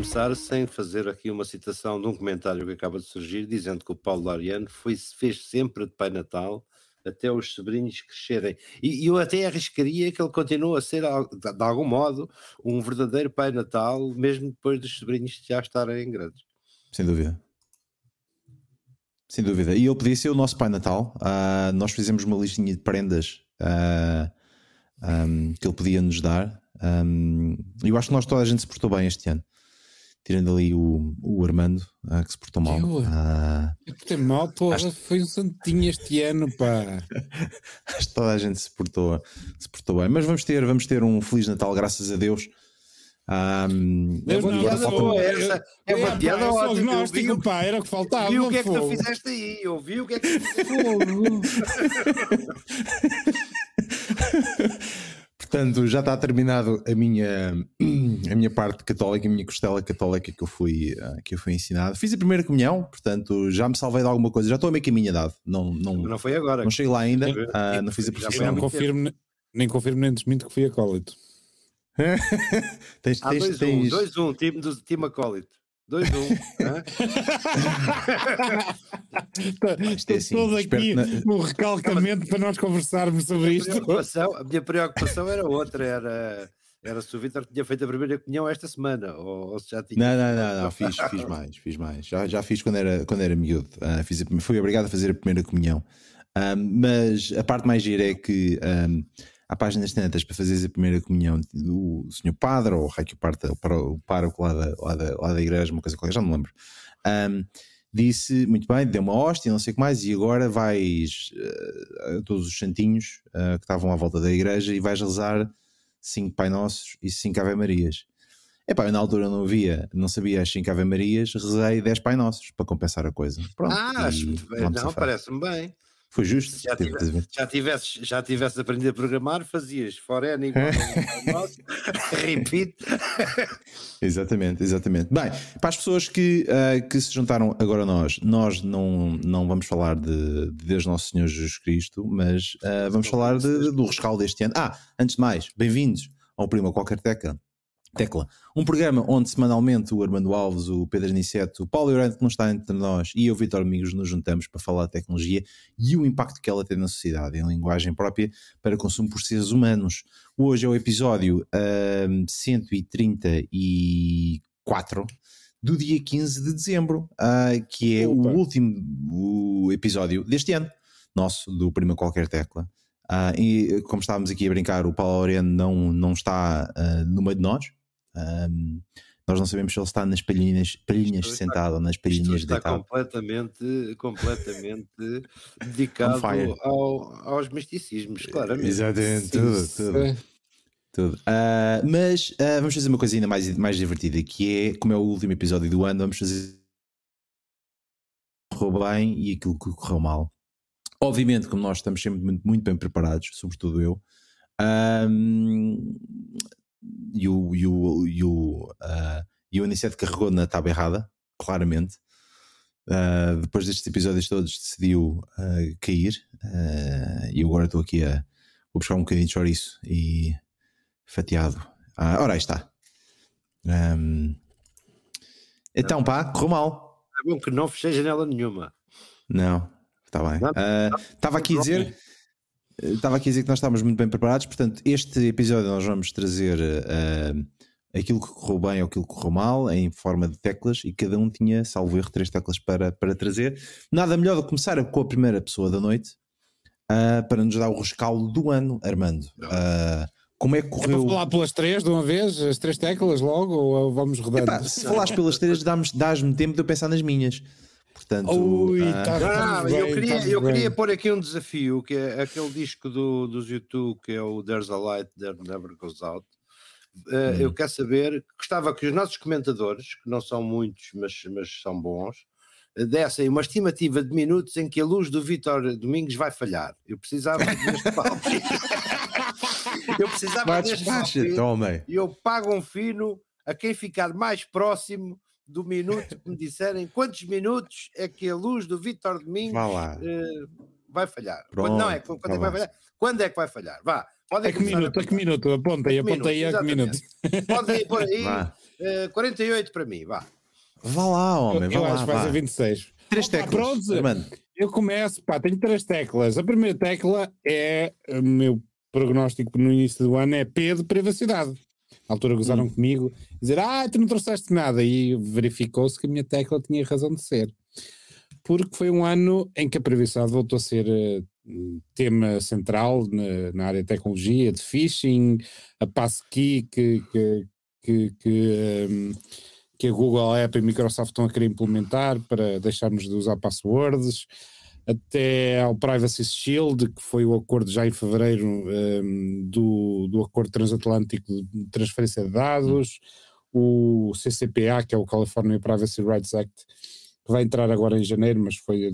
começar sem fazer aqui uma citação de um comentário que acaba de surgir, dizendo que o Paulo Lariano foi, fez sempre de Pai Natal até os sobrinhos crescerem. E, e eu até arriscaria que ele continue a ser, de algum modo, um verdadeiro Pai Natal, mesmo depois dos sobrinhos já estarem grandes. Sem dúvida. Sem dúvida. E ele podia ser o nosso Pai Natal. Uh, nós fizemos uma listinha de prendas uh, ah, um, que ele podia nos dar. Um, eu acho que nós toda a gente se portou bem este ano. Tirando ali o, o Armando, uh, que se portou mal. Eu, uh, eu portei mal, porra, acho... foi um santinho este ano, pá. acho que toda a gente se portou, se portou bem. Mas vamos ter, vamos ter um Feliz Natal, graças a Deus. Um, é uma piada boa essa. É uma piada pá, ótima. Agnóstico, pá, era o que faltava. Vi o que é que tu fizeste aí. Eu vi o que é que tu Portanto, já está terminado a minha, a minha parte católica, a minha costela católica que eu, fui, eh, que eu fui ensinado. Fiz a primeira comunhão, portanto, já me salvei de alguma coisa. Já estou a meio caminho dado. Não, não, não foi agora. Não cheguei lá ainda. Uh, não fiz a profissão. Não confirmo, nem confirmo nem desminto que fui acólito. tens, 2-1, 2-1, time, do, time acólito. 2-1. Estou assim, todo aqui na... um recalcamento para nós conversarmos sobre isto. A minha preocupação era outra, era era se o Vitor tinha feito a primeira comunhão esta semana, ou, ou se já tinha. Não, não, não, não fiz, fiz mais, fiz mais. Já, já fiz quando era, quando era miúdo. Uh, fiz a, fui obrigado a fazer a primeira comunhão. Um, mas a parte mais gira é que um, há páginas tantas para fazer a primeira comunhão do senhor padre ou o rei que parta o pároco lá da, lá, da, lá da igreja, uma coisa qualquer, já não me lembro. Um, disse muito bem, deu uma hóstia, não sei o que mais, e agora vais uh, a todos os santinhos uh, que estavam à volta da igreja e vais rezar cinco Pai Nossos e cinco Ave Marias. Epá, eu na altura não via, não sabia as cinco Ave Marias, rezei 10 Pai Nossos para compensar a coisa. Pronto, ah, acho muito bem, não, parece-me bem. Foi justo. Já, tivesse, já, tivesses, já tivesses aprendido a programar, fazias for n igual ao nosso, repeat. exatamente, exatamente. Bem, para as pessoas que, uh, que se juntaram agora a nós, nós não, não vamos falar de, de Deus Nosso Senhor Jesus Cristo, mas uh, vamos falar de, do rescaldo deste ano. Ah, antes de mais, bem-vindos ao Prima Qualquer Teca. Tecla. Um programa onde semanalmente o Armando Alves, o Pedro Aniceto, o Paulo Iorante que não está entre nós e eu, Vitor Amigos, nos juntamos para falar de tecnologia e o impacto que ela tem na sociedade em linguagem própria para consumo por seres humanos. Hoje é o episódio um, 134 do dia 15 de dezembro, uh, que é Opa. o último o episódio deste ano, nosso, do Prima Qualquer Tecla. Uh, e como estávamos aqui a brincar, o Paulo Aureno não, não está uh, no meio de nós, um, nós não sabemos se ele está nas palhinhas, palhinhas está, sentado ou nas palhinhas está deitado. completamente, completamente dedicado ao, aos misticismos, claramente. Exatamente, sim, tudo, tudo. tudo. Uh, mas uh, vamos fazer uma coisa ainda mais, mais divertida, que é, como é o último episódio do ano, vamos fazer correu bem e aquilo que correu mal. Obviamente, como nós estamos sempre muito, muito bem preparados, sobretudo eu, um, e o, e o, e o, uh, e o Aniceto carregou na tábua errada, claramente. Uh, depois destes episódios todos decidiu uh, cair e agora estou aqui a vou buscar um bocadinho de chouriço e fatiado. Ah, ora aí está. Um, então pá, correu mal. É bom que não fechei janela nenhuma. Não, está bem. Estava aqui a dizer Estava aqui a dizer que nós estávamos muito bem preparados, portanto, este episódio nós vamos trazer uh, aquilo que correu bem ou aquilo que correu mal, em forma de teclas, e cada um tinha, salvo erro, três teclas para, para trazer. Nada melhor do que começar com a primeira pessoa da noite uh, para nos dar o rescaldo do ano, Armando. Uh, como é que correu? É falar pelas três de uma vez, as três teclas logo, ou vamos rodando? Epá, se falares pelas três, dás-me tempo de eu pensar nas minhas. Portanto, Ui, ah, tá, ah, eu queria, eu queria pôr aqui um desafio, que é aquele disco do, dos YouTube, que é o There's a Light That Never Goes Out. Uh, hum. Eu quero saber, gostava que os nossos comentadores, que não são muitos, mas, mas são bons, dessem uma estimativa de minutos em que a luz do Vitor Domingos vai falhar. Eu precisava deste palco. eu precisava Bate, deste palco. E eu pago um fino a quem ficar mais próximo do minuto que me disserem quantos minutos é que a luz do Vitor Domingos uh, vai falhar. Pronto, quando, não é, quando, é que vai falhar? Quando é que vai falhar? Vá, Podem A que começar minuto, a que minuto? Apontei, A que apontei a que minuto. Podem pôr aí Vá. eh, 48 para mim, vá. Vá lá, Eu, homem, vá eu lá. acho que vai vá. ser 26. Três teclas. pronto. Armando. Eu começo, pá, tenho três teclas. A primeira tecla é o meu prognóstico no início do ano é P de privacidade. Na altura gozaram Hum. comigo, dizer, ah, tu não trouxeste nada. E verificou-se que a minha tecla tinha razão de ser. Porque foi um ano em que a privacidade voltou a ser eh, tema central na, na área de tecnologia, de phishing, a passkey que, que, que, que, ehm, que a Google, a Apple e a Microsoft estão a querer implementar para deixarmos de usar passwords, até ao Privacy Shield, que foi o acordo já em fevereiro ehm, do, do acordo transatlântico de transferência de dados, o CCPA, que é o California Privacy Rights Act, que vai entrar agora em janeiro, mas foi,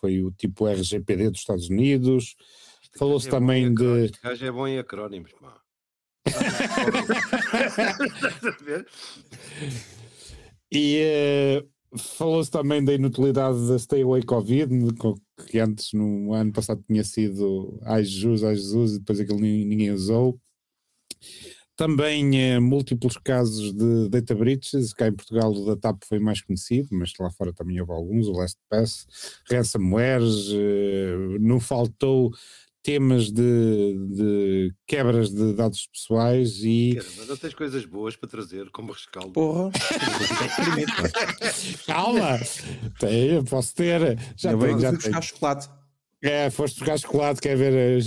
foi o tipo RGPD dos Estados Unidos. Falou-se é também de. Este gajo é bom em acrónimos, pá. E eh, falou-se também da inutilidade da Stay Away Covid, que antes, no ano passado, tinha sido ai Jesus, ai Jesus, e depois aquilo ni- ninguém usou. Também eh, múltiplos casos de data breaches, cá em Portugal o da TAP foi mais conhecido, mas lá fora também houve alguns, o LastPass, ransomwares, eh, não faltou temas de, de quebras de dados pessoais e Caramba, não tens coisas boas para trazer como rescaldo. Porra. Calma! Tem, posso ter. Já Eu tenho, já fui tenho. buscar chocolate. É, foste buscar chocolate, quer ver eh,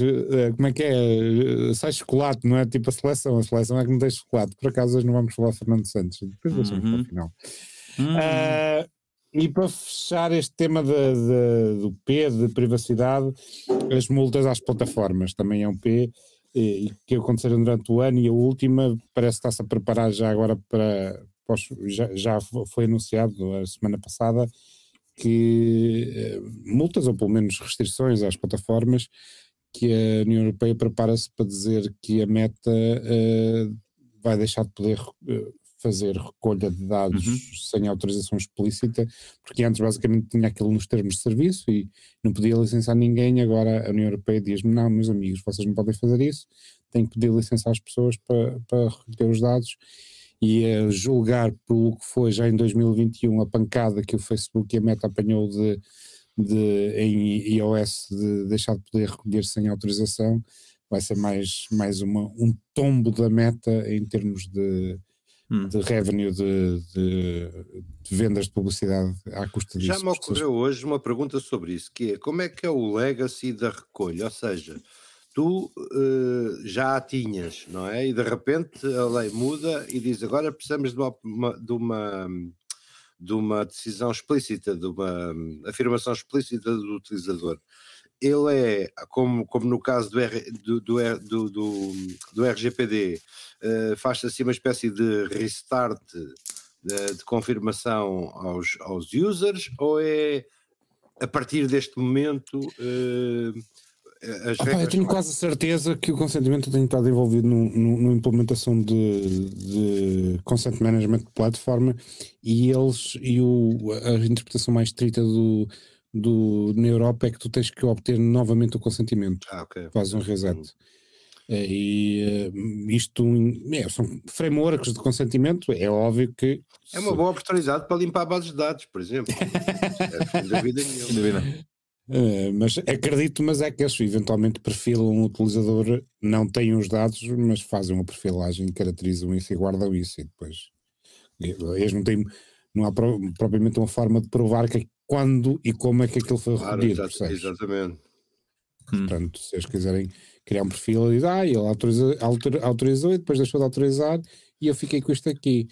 eh, como é que é? Eh, Sai chocolate, não é tipo a seleção. A seleção é que não tem chocolate. Por acaso hoje não vamos falar Fernando Santos. Depois deixamos para Uhum. o final. Hum. Ah, e para fechar este tema de- de- do P, de privacidade, as multas às plataformas também é um P, e, que aconteceram durante o ano e a última parece que está-se a preparar já agora para, já, já foi anunciado a semana passada que eh, multas ou pelo menos restrições às plataformas que a União Europeia prepara-se para dizer que a Meta eh, vai deixar de poder eh, fazer recolha de dados Uhum. sem autorização explícita, porque antes basicamente tinha aquilo nos termos de serviço e não podia licenciar ninguém, agora a União Europeia diz-me, não, meus amigos, vocês não podem fazer isso, têm que pedir licença às pessoas para, para recolher os dados. E a julgar pelo que foi já em 2021 a pancada que o Facebook e a Meta apanhou de, de, em iOS de deixar de poder recolher sem autorização, vai ser mais, mais uma, um tombo da Meta em termos de, Hum. de revenue de, de- de vendas de publicidade à custa disso. Já me ocorreu hoje uma pergunta sobre isso, que é como é que é o legacy da recolha? Ou seja, tu eh, já a tinhas, não é? E de repente a lei muda e diz agora precisamos de uma, uma- de uma, de uma decisão explícita, de uma hum, afirmação explícita do utilizador. Ele é, como, como no caso do, R- do, do, do, do, do RGPD, eh, faz-se assim uma espécie de restart de, de confirmação aos, aos users ou é a partir deste momento eh, as Ah, pá, eu regras tenho quase certeza que o consentimento tem estado envolvido na implementação de, de consent management de plataforma e eles e o, a interpretação mais estrita do, do, na Europa é que tu tens que obter novamente o consentimento. Ah, ok. faz um reset. Eh, E eh, isto é, são frameworks de consentimento, é óbvio que É uma boa oportunidade para limpar bases de dados, por exemplo. é, sem dúvida nenhuma. Eh, mas acredito, mas é que eles eventualmente perfilam um utilizador, não têm os dados, mas fazem uma perfilagem, caracterizam isso e guardam isso e depois eh, eles não têm, não há pro- propriamente uma forma de provar que, quando e como é que aquilo foi Claro, recolhido, exa- exatamente. Portanto, se eles quiserem criar um perfil, dizem, ah, ele autoriza- autor- autorizou e depois deixou de autorizar e eu fiquei com isto aqui.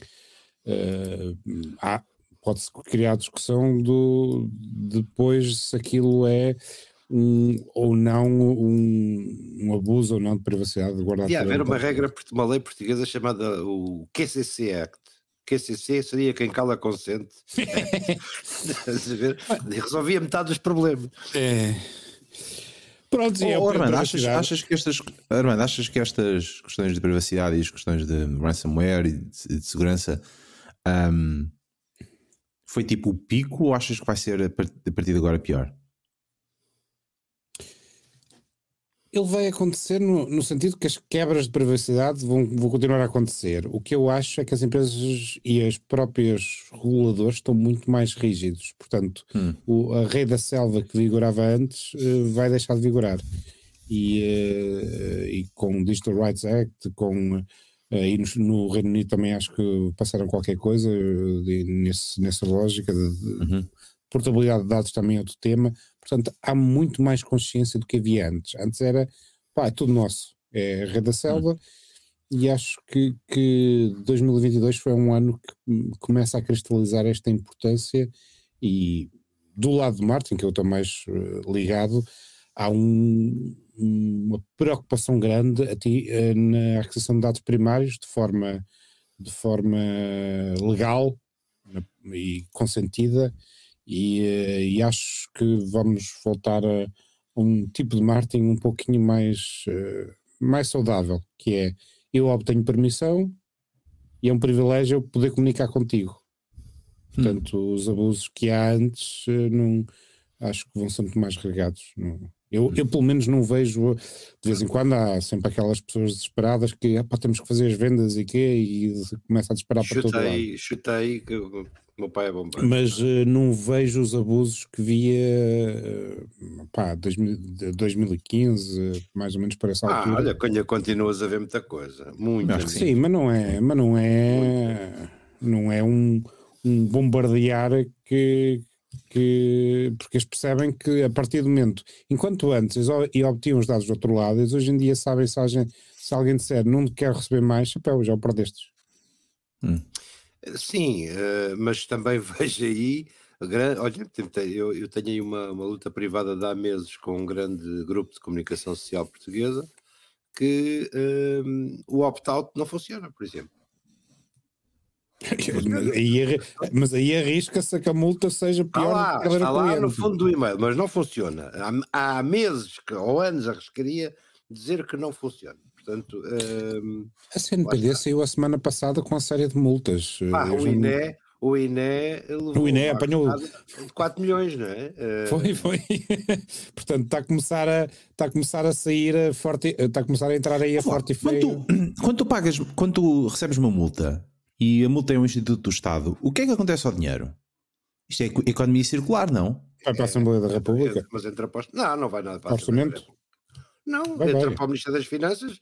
Há- Pode-se criar discussão do depois se aquilo é um, ou não um, um abuso ou não de privacidade de guardar tudo haver uma regra, uma lei portuguesa chamada o QCC Act. QCC seria quem cala consente. Resolvia metade dos problemas. É. Pronto, Oh, o Armando, achas, achas que estas, Armando, achas que estas questões de privacidade e as questões de ransomware e de, de segurança ahm, foi tipo o pico ou achas que vai ser a partir de agora pior? Ele vai acontecer no, no, sentido que as quebras de privacidade vão, vão continuar a acontecer. O que eu acho é que as empresas e os próprios reguladores estão muito mais rígidos. Portanto, hum. o, a rei da selva que vigorava antes uh, vai deixar de vigorar. E, uh, e com o Digital Rights Act, com uh, e no, no, Reino Unido também acho que passaram qualquer coisa de, nesse, nessa lógica de, de uhum. Portabilidade de dados também é outro tema. Portanto, há muito mais consciência do que havia antes. Antes era, pá, é tudo nosso, é a rede da selva, e acho que, que 2022 foi um ano que começa a cristalizar esta importância e do lado de Martin, que eu estou mais uh, ligado, há um, uma preocupação grande ti, uh, na aquisição de dados primários de forma, de forma legal e consentida e, eh, e acho que vamos voltar a um tipo de marketing um pouquinho mais, uh, mais saudável, que é eu obtenho permissão e é um privilégio poder comunicar contigo. Portanto, hum. os abusos que há antes uh, não, acho que vão ser muito mais regados. Não, eu, eu, pelo menos, não vejo. De vez em quando há sempre aquelas pessoas desesperadas que temos que fazer as vendas e quê, e começa a desesperar para todo lado. Chutei, meu pai é bom. Mas uh, não vejo os abusos que via uh, pá, 2000, 2015, mais ou menos para essa ah, altura. Olha, olha, continuas a ver muita coisa. Muito. Acho que sim, mas não é, mas não é, não é um, um bombardear que, que porque eles percebem que a partir do momento, enquanto antes e obtinham os dados do outro lado, eles hoje em dia sabem se, alguém, se alguém disser não quer receber mais, chapéu, já o perdestes. Hum. Sim, uh, mas também vejo aí. Olha, eu, eu tenho aí uma, uma luta privada de há meses com um grande grupo de comunicação social portuguesa que uh, o opt-out não funciona, por exemplo. mas, aí, mas aí arrisca-se que a multa seja pior. Está lá, está lá no fundo do e-mail, mas não funciona. Há, há meses que, ou anos arriscaria dizer que não funciona. Portanto, um, a CNPD saiu a semana passada com uma série de multas. Ah, o, INE, o INE levou o INE apanhou 4 milhões, não é? Foi, foi. Portanto, está a começar a, está a começar a sair a forte, está a começar a entrar aí a forte e. Quando tu, quando tu pagas, quando tu recebes uma multa e a multa é um instituto do Estado, o que é que acontece ao dinheiro? Isto é economia circular, não? Vai para a Assembleia da República. Mas entra para... Não, não vai nada para a Orçamento? Não, vai, entra vai. para o Ministério das Finanças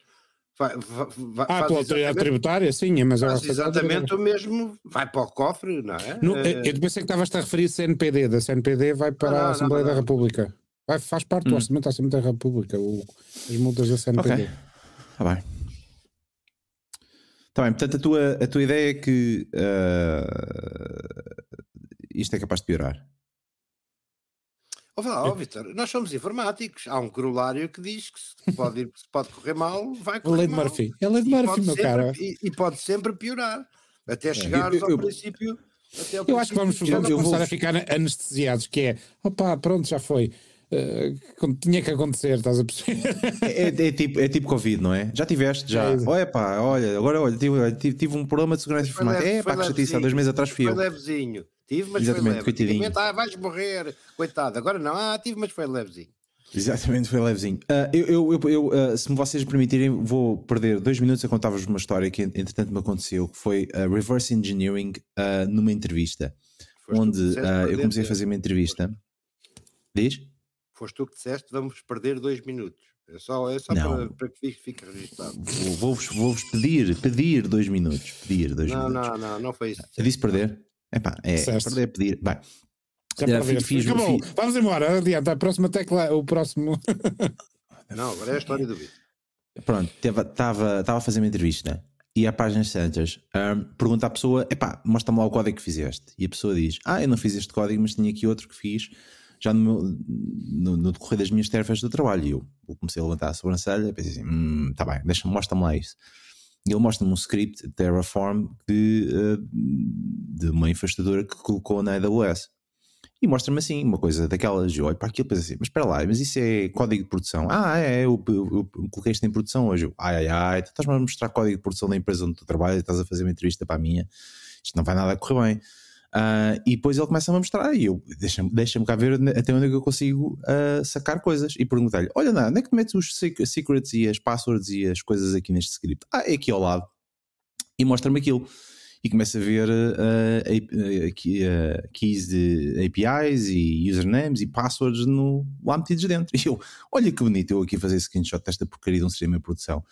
Vai, vai, ah, pela autoridade tributária, sim, mas faz exatamente o mesmo, vai para o cofre, não é? No, eu pensei que estavas a referir CNPD, da CNPD vai para não, a Assembleia não, não, da República. Vai, faz parte hum. do orçamento da Assembleia da República, o, as multas da CNPD. Ok, está bem. Está bem, portanto a tua, a tua ideia é que uh, isto é capaz de piorar. Ó oh, Vitor, nós somos informáticos. Há um corolário que diz que se pode, ir, se pode correr mal, vai correr lei de Murphy. É a lei de Murphy, meu cara. E, e, pode sempre piorar. Até chegar é. ao eu, princípio. Até ao eu princípio, acho que vamos, vamos começar vou... a ficar anestesiados, que é, opá, pronto, já foi. Uh, tinha que acontecer, estás a perceber? É, é, é, tipo, é tipo Covid, não é? Já tiveste, já. É olha pá, olha, agora olha, tive, tive um problema de segurança informática. É pá, que chatice, há dois meses atrás fui eu. Foi levezinho. Tive, mas Exatamente, foi leve. Ah, vais morrer, coitado. Agora não, ah, tive, mas foi levezinho. Exatamente, foi levezinho. Uh, eu, eu, eu, eu uh, se me vocês permitirem, vou perder dois minutos a contar-vos uma história que entretanto me aconteceu, que foi uh, reverse engineering numa entrevista, Foste onde eu comecei a fazer uma entrevista. Diz? Foste tu que disseste, vamos perder dois minutos. É só, é só para, para, que fique, fique registado. Vou-vos vou pedir, pedir dois minutos. Pedir dois não, minutos. Não, não, não foi isso. Eu disse perder? Epá, é, é perder pedir. Vai. Já fiz, fiz, Acabou. Fiz... Vamos embora. Adianta. A próxima tecla, o próximo. Não, agora é a história do vídeo. Pronto, estava a fazer uma entrevista e a páginas Santas um, pergunta à pessoa: epá, mostra-me lá o código que fizeste. E a pessoa diz: Ah, eu não fiz este código, mas tinha aqui outro que fiz já no, meu, no, no decorrer das minhas tarefas do trabalho. E eu, comecei a levantar a sobrancelha pensei assim: hum, tá bem, deixa-me, mostra-me lá isso. E ele mostra-me um script Terraform de, eh, de uma infraestrutura que colocou na AWS. E mostra-me assim, uma coisa daquelas, eu olho para aquilo e penso assim, mas espera lá, mas isso é código de produção? Ah, é, eu, eu, eu, coloquei isto em produção hoje. Eu, ai, ai, ai, tu estás-me a mostrar código de produção da empresa onde tu trabalhas e estás a fazer uma entrevista para a minha. Isto não vai nada correr bem. Uh, e depois ele começa a me mostrar e eu deixa-me deixa cá ver até onde é que eu consigo uh, sacar coisas e perguntar-lhe: Olha, não, onde é que metes os secrets e as passwords e as coisas aqui neste script? Ah, é aqui ao lado. E mostra-me aquilo. E começa a ver uh, keys de APIs e usernames e passwords no, lá metidos dentro. E eu, olha que bonito eu aqui fazer screenshot desta porcaria de um sistema de produção.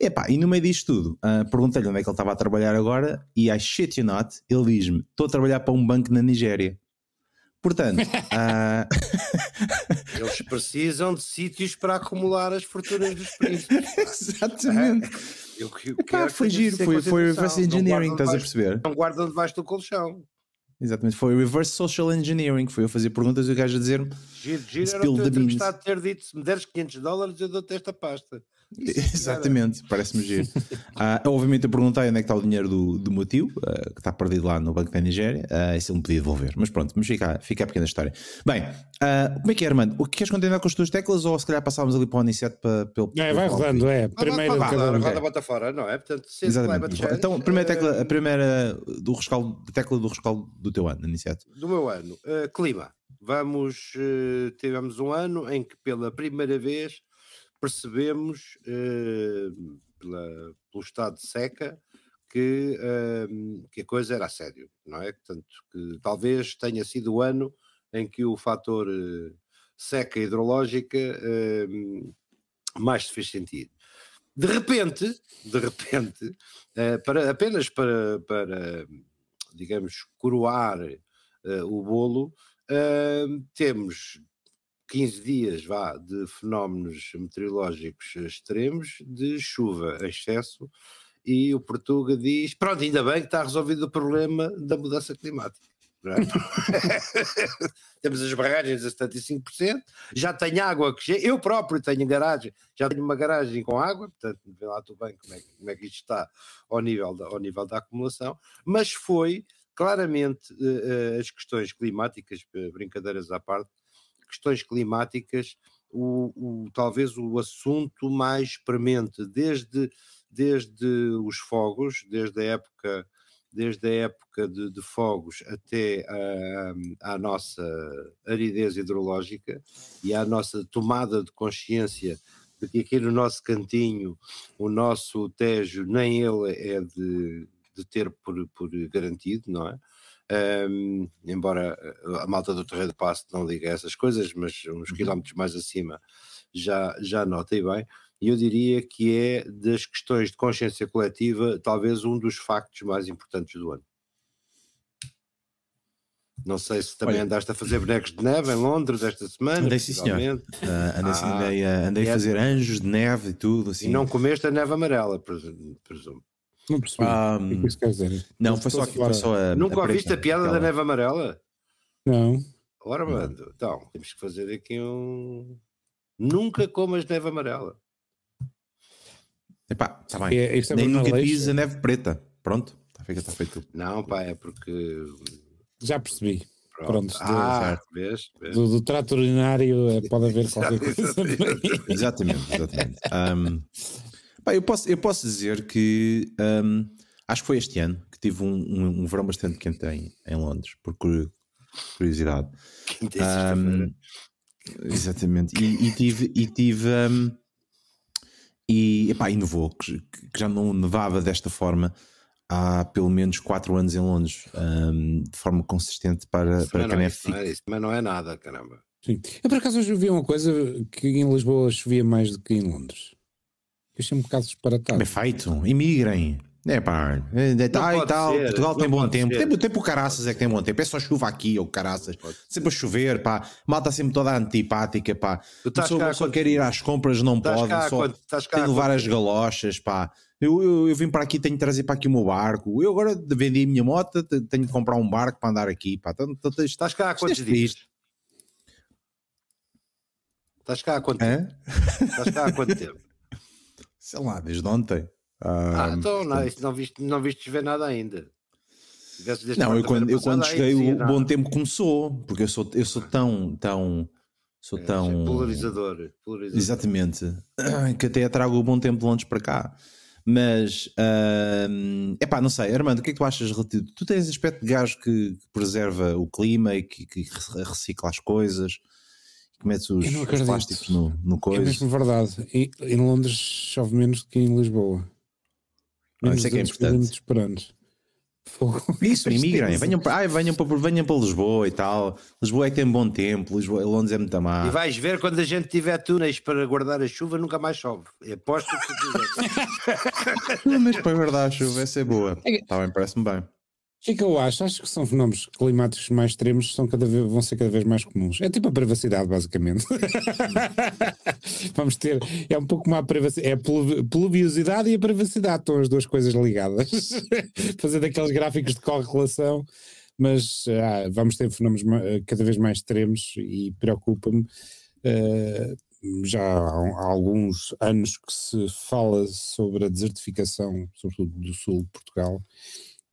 Epá, e no meio disto tudo, uh, perguntei-lhe onde é que ele estava a trabalhar agora e I shit you not, ele diz-me: estou a trabalhar para um banco na Nigéria. Portanto, uh... eles precisam de sítios para acumular as fortunas dos príncipes. Exatamente. É, eu, foi giro, foi, foi reverse engineering, estás a perceber? Não guardam debaixo do colchão. Exatamente, foi reverse social engineering. Foi eu fazer perguntas e o gajo a dizer-me. Giro, giro, era o teu de ter dito: se me deres 500 dólares, eu dou-te esta pasta. Exatamente, parece-me giro. uh, obviamente eu perguntei onde é que está o dinheiro do, do meu tio, uh, que está perdido lá no Banco da Nigéria, uh, e se ele me podia devolver. Mas pronto, mas fica, fica a pequena história. Bem, uh, como é que é, Armando? O que queres continuar com as tuas teclas ou se calhar passávamos ali para o Aniceto para, pelo. É, vai rodando, é. Primeiro ah, roda, roda, bota fora, não é? Portanto, Exatamente. Então, a primeira tecla, a primeira do rescaldo, tecla do rescaldo do teu ano, Aniceto. Do meu ano, uh, clima. Vamos, uh, tivemos um ano em que pela primeira vez percebemos eh, pela, pelo estado de seca que, que a coisa era a sério, não é? Portanto, que talvez tenha sido o ano em que o fator seca hidrológica mais se fez sentir. De repente, de repente, para, apenas para, para, digamos, coroar eh, o bolo, temos 15 dias vá, de fenómenos meteorológicos extremos, de chuva em excesso, e o Portuga diz: pronto, ainda bem que está resolvido o problema da mudança climática. É? Temos as barragens a 75%, já tenho água que eu próprio tenho garagem, já tenho uma garagem com água, portanto, vê lá tudo bem como é, como é que isto está ao nível da, ao nível da acumulação, mas foi claramente uh, as questões climáticas, brincadeiras à parte, questões climáticas o, o, talvez o assunto mais premente, desde, desde os fogos, desde a época, desde a época de, de fogos até a, a nossa aridez hidrológica e à nossa tomada de consciência de que aqui no nosso cantinho o nosso Tejo nem ele é de, de ter por, por garantido, não é? Um, embora a malta do Torreio de Passo não liga a essas coisas, mas uns uhum. quilómetros mais acima já, já notei bem. E eu diria que é das questões de consciência coletiva, talvez um dos factos mais importantes do ano. Não sei se também Olha, andaste a fazer bonecos de neve em Londres esta semana. Andei sim, senhor. Uh, andei, ah, andei, andei a fazer anjos de neve e tudo. Assim. E não comeste a neve amarela, presumo. Não percebi. Um, o que isso quer dizer? Não, foi só, foi só a. Nunca ouviste a piada aquela... da neve amarela? Não. Ora, mando. Então, temos que fazer aqui um. Nunca comas neve amarela. Epá, tá bem. É, é Nem nunca diz a neve preta. Pronto, está feito, está feito. Não, pá, é porque. Já percebi. Pronto, ah, do, vês, vês. Do, do trato urinário eh, pode haver qualquer coisa. exatamente, exatamente. Um, Pá, eu, posso, eu posso dizer que um, acho que foi este ano que tive um, um, um verão bastante quente em, em Londres, por curiosidade. Um, exatamente. E, e, tive. E tive um, e, epá, e nevou, que, que, já não nevava desta forma há pelo menos 4 anos em Londres, um, de forma consistente para, para a Canef. É isso, mas não é nada, caramba. Sim. Eu por acaso hoje vi uma coisa que em Lisboa chovia mais do que em Londres. Achei um bocado disparatado. É feito, imigrem. É pá, é, tá, e tal, ser, Portugal tem bom tempo. Ser. Tem, tempo caraças é que tem bom tempo. É só chuva aqui, ou caraças. Sempre a chover, pá. Malta sempre toda antipática, pá. Só, só quer ir às compras, não pode. Só tem de levar as galochas, pá. Eu, eu, eu, vim para aqui, tenho de trazer para aqui o meu barco. Eu agora vendi a minha moto, tenho de comprar um barco para andar aqui, pá. Então, então, estás cá há quantos dias? Estás cá há quanto tempo? Estás cá há quanto tempo? sei lá, desde ontem. Ah, ah então não, não, viste, não viste ver nada ainda. Não, eu quando, eu quando cheguei o nada. bom tempo começou, porque eu sou, eu sou tão, tão, sou é, tão... Polarizador, polarizador. Exatamente, que até trago o bom tempo de Londres para cá. Mas, é pá, não sei, Armando, o que é que tu achas relativo? Tu tens aspecto de gajo que, que preserva o clima e que, que, recicla as coisas, que mete os, os plásticos no, no coisa. É mesmo verdade. E, em Londres chove menos do que em Lisboa. Menos isso é que é importante. Fogo. Isso, imigrem, venham, ai, venham, para, venham para Lisboa e tal. Lisboa é que tem bom tempo, Lisboa, Londres é muito má. E vais ver quando a gente tiver túneis para guardar a chuva, nunca mais chove. Aposto que Mas para guardar a chuva, essa é boa. Está é bem, parece-me bem. O que é que eu acho? Acho que são fenómenos climáticos mais extremos são cada vez, vão ser cada vez mais comuns. É tipo a privacidade, basicamente. Vamos ter. É um pouco uma privacidade. É a pluviosidade e a privacidade. Estão as duas coisas ligadas. Fazer daqueles gráficos de correlação. Mas ah, vamos ter fenómenos cada vez mais extremos e preocupa-me. Uh, já há alguns anos que se fala sobre a desertificação, sobretudo do sul de Portugal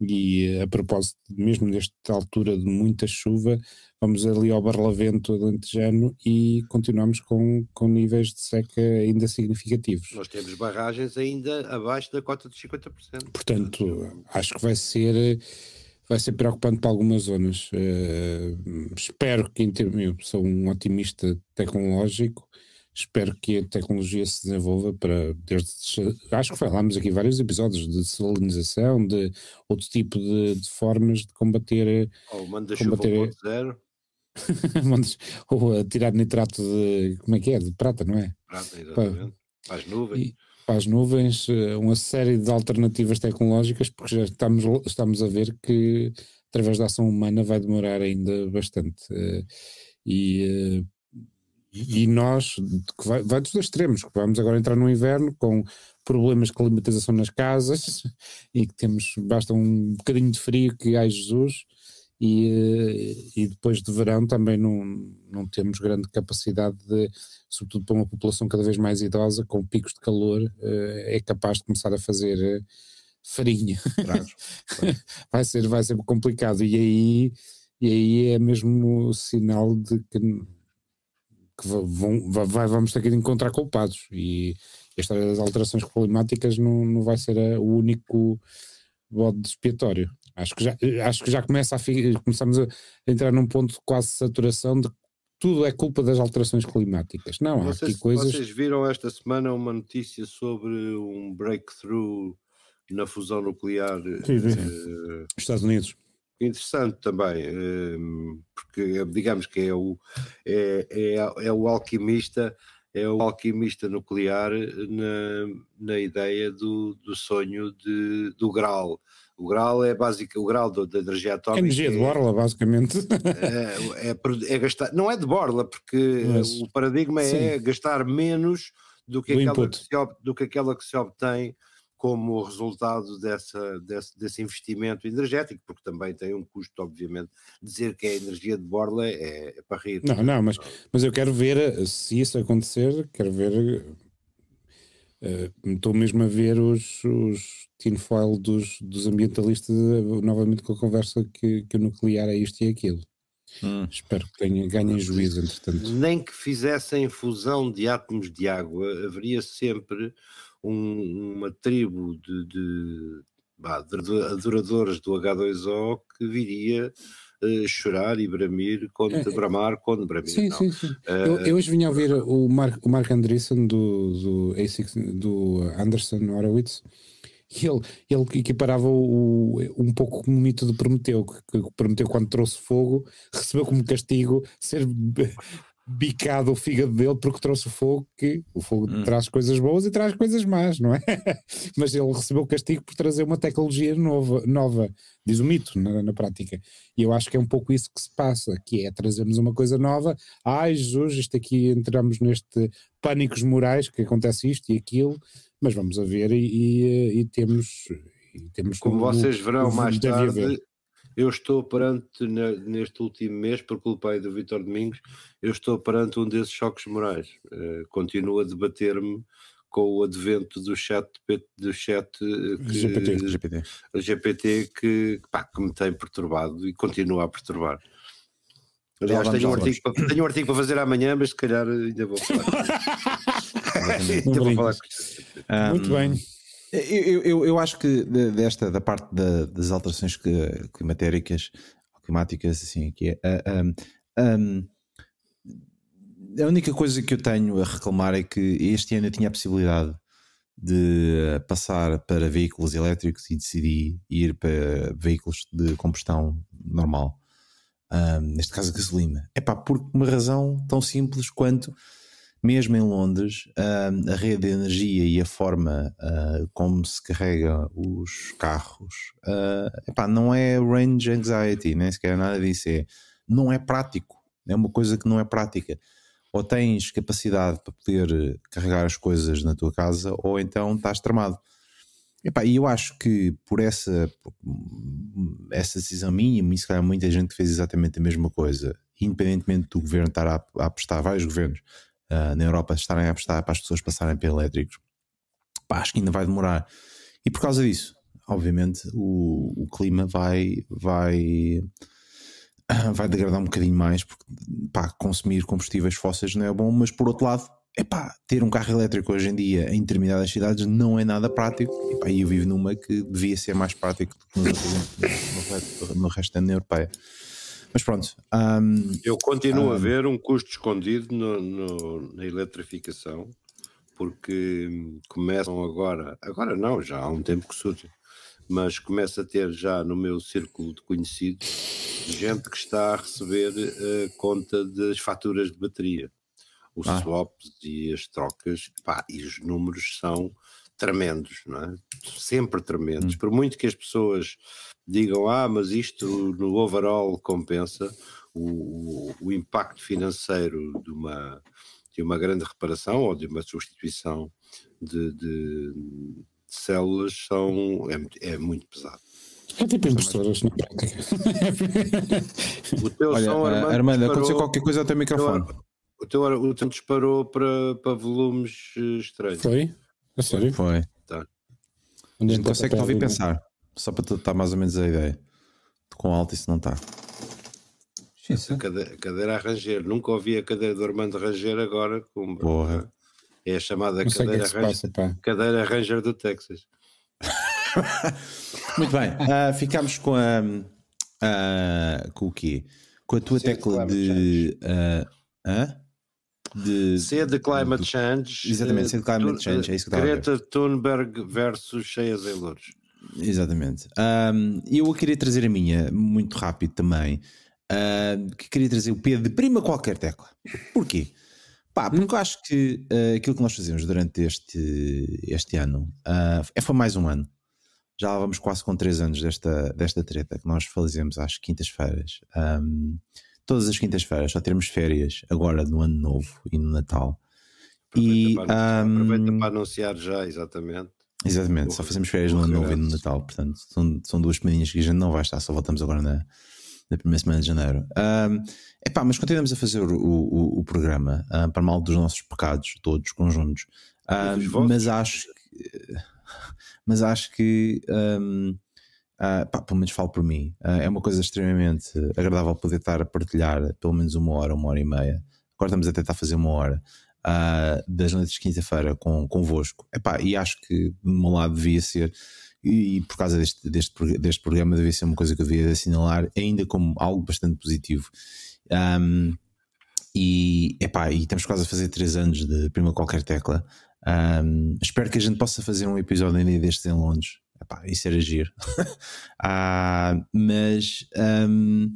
e a propósito, mesmo nesta altura de muita chuva, vamos ali ao Barlavento Alentejano e continuamos com, com níveis de seca ainda significativos. Nós temos barragens ainda abaixo da cota de 50%. Portanto, acho que vai ser vai ser preocupante para algumas zonas. Uh, espero que, em termos, eu sou um otimista tecnológico, Espero que a tecnologia se desenvolva para, desde, acho que falámos aqui vários episódios de salinização, de outro tipo de, de formas de combater. Ou manda combater, chuva zero. ou a tirar nitrato de, como é que é? De prata, não é? Prata, exatamente. Para, as nuvens. E, para as nuvens, eh, uma série de alternativas tecnológicas, porque já estamos, estamos a ver que através da ação humana vai demorar ainda bastante. Eh, e eh, e nós, que vai, vai dos dois extremos, que vamos agora entrar no inverno com problemas de climatização nas casas e que temos, basta um bocadinho de frio que ai Jesus e, eh, e depois de verão também não, não temos grande capacidade de, sobretudo para uma população cada vez mais idosa, com picos de calor, eh, é capaz de começar a fazer eh, farinha. Claro, claro. vai, ser, vai ser complicado e aí, e aí é mesmo sinal de que que vão, vai, vamos ter que encontrar culpados e a história das alterações climáticas não, não vai ser a, o único bode expiatório. Acho que já, acho que já começa a começamos a entrar num ponto de quase saturação de tudo é culpa das alterações climáticas. Não, há aqui coisas. Vocês viram esta semana uma notícia sobre um breakthrough na fusão nuclear? Sim, sim. Uh, Estados Unidos interessante também, hum, porque digamos que é o, é, é, é o alquimista, é o alquimista nuclear na, na ideia do, do sonho de, do Graal. O Graal é básico, o Graal da energia atómica. Energia de Borla, basicamente. É, é, é, gastar, não é de Borla, porque Mas, o paradigma sim. é gastar menos do que, do aquela que se, do que aquela que se obtém como resultado dessa, desse, desse, investimento energético, porque também tem um custo, obviamente, dizer que é energia de borla é, é para rir. Não, não, mas, mas eu quero ver, se isso acontecer, quero ver, uh, estou mesmo a ver os, os tinfoil dos, dos ambientalistas novamente com a conversa que, que o nuclear é isto e aquilo. Hum. Espero que tenha, ganhem juízo, entretanto. Nem que fizessem fusão de átomos de água, haveria sempre um, uma tribo de, de, bah, de, adoradores do H2O que viria uh, chorar e bramir quando é, é. bramar quando bramir. Sim, não. sim, sim. Uh, eu, eu, hoje vinha a ouvir o Mark, o Mark Andreessen do, do, A6, do Anderson Horowitz e ele, ele equiparava o, um pouco como o mito de Prometeu, que, que Prometeu quando trouxe fogo recebeu como castigo ser bicado o fígado dele porque trouxe o fogo, que o fogo hum. traz coisas boas e traz coisas más, não é? Mas ele recebeu o castigo por trazer uma tecnologia nova, nova diz o mito na, na, prática. E eu acho que é um pouco isso que se passa, que é trazermos uma coisa nova. Ai Jesus, isto aqui entramos neste pânicos morais que acontece isto e aquilo, mas vamos a ver e, e, e temos. E temos Como vocês verão mais tarde, eu estou perante, neste último mês, por culpa aí do Vitor Domingos, eu estou perante um desses choques morais. Uh, continuo a debater-me com o advento do chat, do chat eh, que, GPT, GPT. GPT que, pá, que me tem perturbado e continua a perturbar. Aliás, tenho um, artigo para, tenho um artigo para fazer amanhã, mas se calhar ainda vou falar. ainda vou falar com... um, Muito bem. Eu, eu, eu acho que desta, da parte da, das alterações climatéricas, climáticas, assim, que é. Um, um, a única coisa que eu tenho a reclamar é que este ano eu tinha a possibilidade de passar para veículos elétricos e decidi ir para veículos de combustão normal. Um, neste caso, gasolina. É pá, por uma razão tão simples quanto, mesmo em Londres, um, a rede de energia e a forma uh, como se carrega os carros uh, epá, não é range anxiety, nem sequer nada disso. É, não é prático. É uma coisa que não é prática ou tens capacidade para poder carregar as coisas na tua casa, ou então estás tramado. E eu acho que por essa, essa decisão minha, e se calhar muita gente fez exatamente a mesma coisa, independentemente do governo estar a, a apostar, vários governos uh, na Europa estarem a apostar para as pessoas passarem para elétricos, pá, acho que ainda vai demorar. E por causa disso, obviamente, o, o clima vai, vai vai degradar um bocadinho mais, porque pá, consumir combustíveis fósseis não é bom, mas por outro lado, é pá, ter um carro elétrico hoje em dia em determinadas cidades não é nada prático. E eu vivo numa que devia ser mais prático do que no, no, no resto da União Europeia. Mas pronto. Um, eu continuo um, a ver um custo escondido no, no, na eletrificação, porque começam agora, agora não, já há um tempo que surge, mas começa a ter já no meu círculo de conhecidos gente que está a receber uh, conta das faturas de bateria, os ah. swaps e as trocas, pá, e os números são tremendos, não é? Sempre tremendos. Hum. Por muito que as pessoas digam, ah, mas isto no overall compensa, o, o, o impacto financeiro de uma, de uma grande reparação ou de uma substituição de, de células são, é, é muito pesado. É tipo impressoras na prática. o teu Olha, som, Armando, Armando disparou, aconteceu qualquer coisa ao teu microfone. O teu, o teu disparou para, para volumes eh, estranhos. Foi? A sério? Foi. Tá. Onde é não consegue ouvir pensar. Só para tu estar mais ou menos a ideia. Com alto isso não está. A cadeira, a cadeira a ranger. Nunca ouvi a cadeira do Armando ranger agora. Com, Porra. É a chamada cadeira, é ranger, passa, cadeira ranger do Texas. Muito bem, uh, ficamos com a. Uh, com o quê? Com a tua C tecla de. Uh, de, C de Climate Change. Exatamente, C de Climate Change, é isso que Greta Thunberg versus Cheias em Louros. Exatamente. Um, eu queria trazer a minha, muito rápido também, uh, que queria trazer o P de prima qualquer tecla. Porquê? Pá, porque eu acho que uh, aquilo que nós fazemos durante este, este ano uh, foi mais um ano já vamos quase com 3 anos desta, desta treta que nós fazemos às quintas-feiras. Um, todas as quintas-feiras, só termos férias agora no Ano Novo e no Natal. Aproveita, e, para, um, aproveita para anunciar já, exatamente. Exatamente, só fazemos férias no Ano Novo e no Natal, portanto, são, são duas semaninhas que a gente não vai estar, só voltamos agora na, na primeira semana de janeiro. Um, epá, mas continuamos a fazer o, o, o programa um, para mal dos nossos pecados, todos conjuntos. Um, mas acho que mas acho que, um, uh, pá, pelo menos falo por mim, uh, é uma coisa extremamente agradável poder estar a partilhar pelo menos uma hora, uma hora e meia. Agora estamos a tentar fazer uma hora. Uh, das noites de quinta-feira com, convosco. Epá, e acho que do meu lado devia ser, e, e por causa deste, deste, deste programa, devia ser uma coisa que eu devia assinalar, ainda como algo bastante positivo. Um, e, epá, e estamos quase a fazer três anos de Prima Qualquer Tecla. Um, espero que a gente possa fazer um episódio ainda destes em Londres. Epá, isso era giro. ah, mas um,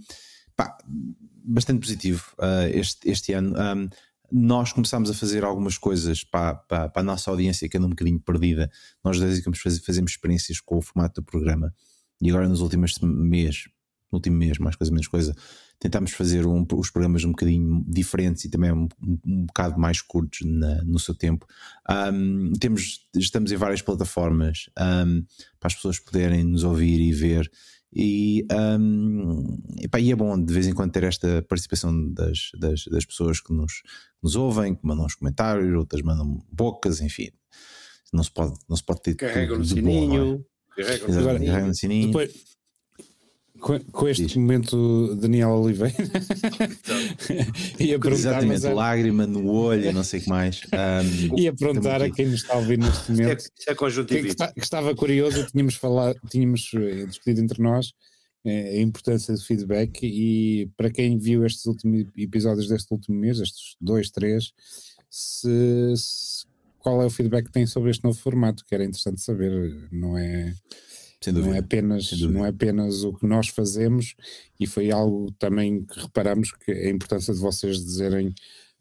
bastante positivo uh, este, este ano. Um, nós começámos a fazer algumas coisas para, para, para, a nossa audiência que anda um bocadinho perdida. Nós desde que fazemos experiências com o formato do programa e agora nos últimos meses, no último mês, mais coisa menos coisa, tentámos fazer um, os programas um bocadinho diferentes e também um, um, um bocado mais curtos na, no seu tempo. Um, temos, estamos em várias plataformas para as pessoas poderem nos ouvir e ver. E, um, epá, e é bom de vez em quando ter esta participação das, das, das pessoas que nos, nos ouvem, que mandam os comentários, outras mandam bocas, enfim. Não se pode, não se pode ter. Carrega no sininho. Carrega no sininho. Depois, Com, com este Diz. momento, Daniel Oliveira ia perguntar. Exatamente, mas, lágrima no olho, não sei o que mais. Um, ia perguntar a quem nos está a ouvir neste momento. Isso é, é que, que, que, estava curioso, tínhamos, falado, tínhamos eh, discutido entre nós eh, a importância do feedback e para quem viu estes últimos episódios deste último mês, estes dois, três, se, se, qual é o feedback que tem sobre este novo formato, que era interessante saber, não é? Não é, apenas, não é apenas o que nós fazemos, e foi algo também que reparamos que a importância de vocês dizerem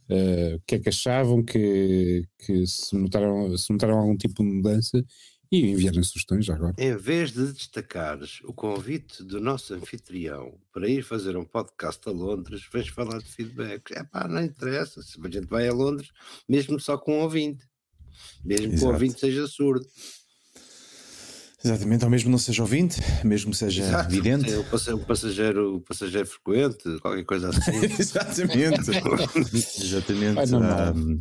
uh, o que é que achavam, que, que se, notaram, se notaram algum tipo de mudança e enviarem sugestões agora. Em vez de destacares o convite do nosso anfitrião para ir fazer um podcast a Londres, vens falar de feedback. É pá, não interessa. Se a gente vai a Londres, mesmo só com um ouvinte, mesmo Exato. que o ouvinte seja surdo. Exatamente, ou mesmo não seja ouvinte, mesmo seja Exato. vidente. o passageiro, o passageiro frequente, qualquer coisa assim. Exatamente. Exatamente. Um,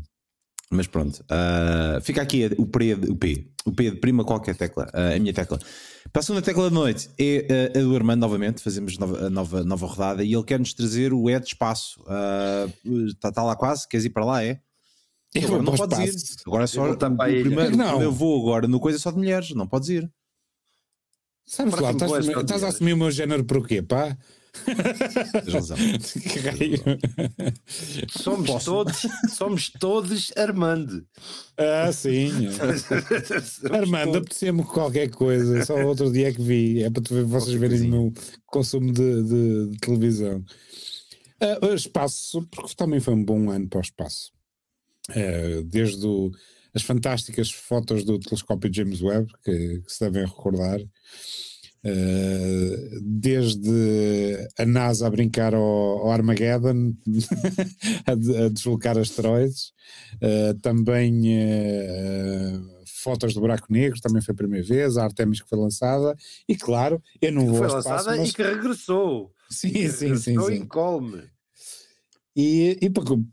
mas pronto, uh, fica aqui o P, o P, o P de prima qualquer tecla, uh, a minha tecla. Para a segunda tecla da noite é uh, a do Armando, novamente, fazemos nova, a nova, nova rodada e ele quer nos trazer o E de espaço. Está tá lá quase, queres ir para lá? É? Agora não podes ir. Agora é só o primeiro, não. eu vou agora no coisa só de mulheres, não podes ir. Sabes lá, estás, estás a assumir o meu género por quê, pá? Tens razão. somos Posso? todos, somos todos Armando. Ah, sim. Armando, apetecia-me qualquer coisa. Só outro dia é que vi. É para ver, vocês verem o meu consumo de, de, de televisão. Uh, espaço, porque também foi um bom ano para o espaço. Uh, desde o, as fantásticas fotos do telescópio James Webb, que, que se devem recordar, Uh, desde a NASA a brincar ao, ao Armageddon, a, a, deslocar asteroides, uh, também uh, fotos do buraco negro, também foi a primeira vez, a Artemis que foi lançada, e claro, eu não vou foi lançada mas... e que regressou. Sim, sim, sim. Regressou sim. Colme. E, e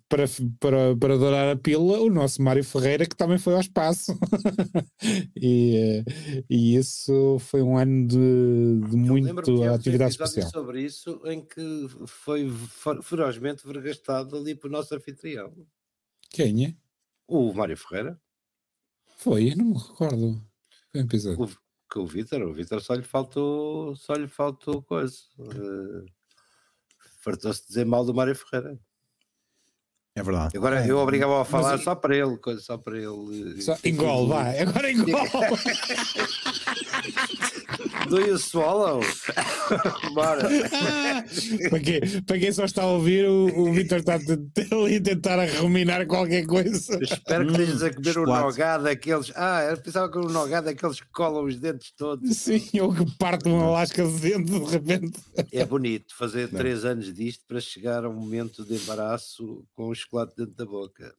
para, para, para adorar a pila, o nosso Mário Ferreira, que também foi ao espaço. e, e isso foi um ano de, de muito atividade especial. sobre isso em que foi ferozmente vergastado ali para o nosso anfitrião. Quem é? O Mário Ferreira. Foi, eu não me recordo. Foi um episódio. O, que o Vitor, o Vitor só lhe faltou, só lhe faltou coisa. Uh, Fartou-se dizer mal do Mário Ferreira. É verdade. Agora eu obrigava a falar Mas, só para ele, só para ele. Só, engol, vai, agora engol. Do you swallow? Bora. para, quem, para quem só está a ouvir, o, o Vitor está ali a tentar ruminar qualquer coisa. espero que estejas a comer o nogá daqueles. Ah, eu pensava que o nogá daqueles que colam os dentes todos. Sim, ou que parte uma lasca de dente de repente. É bonito fazer Não. três anos disto para chegar a um momento de embaraço com os chocolate dentro da boca.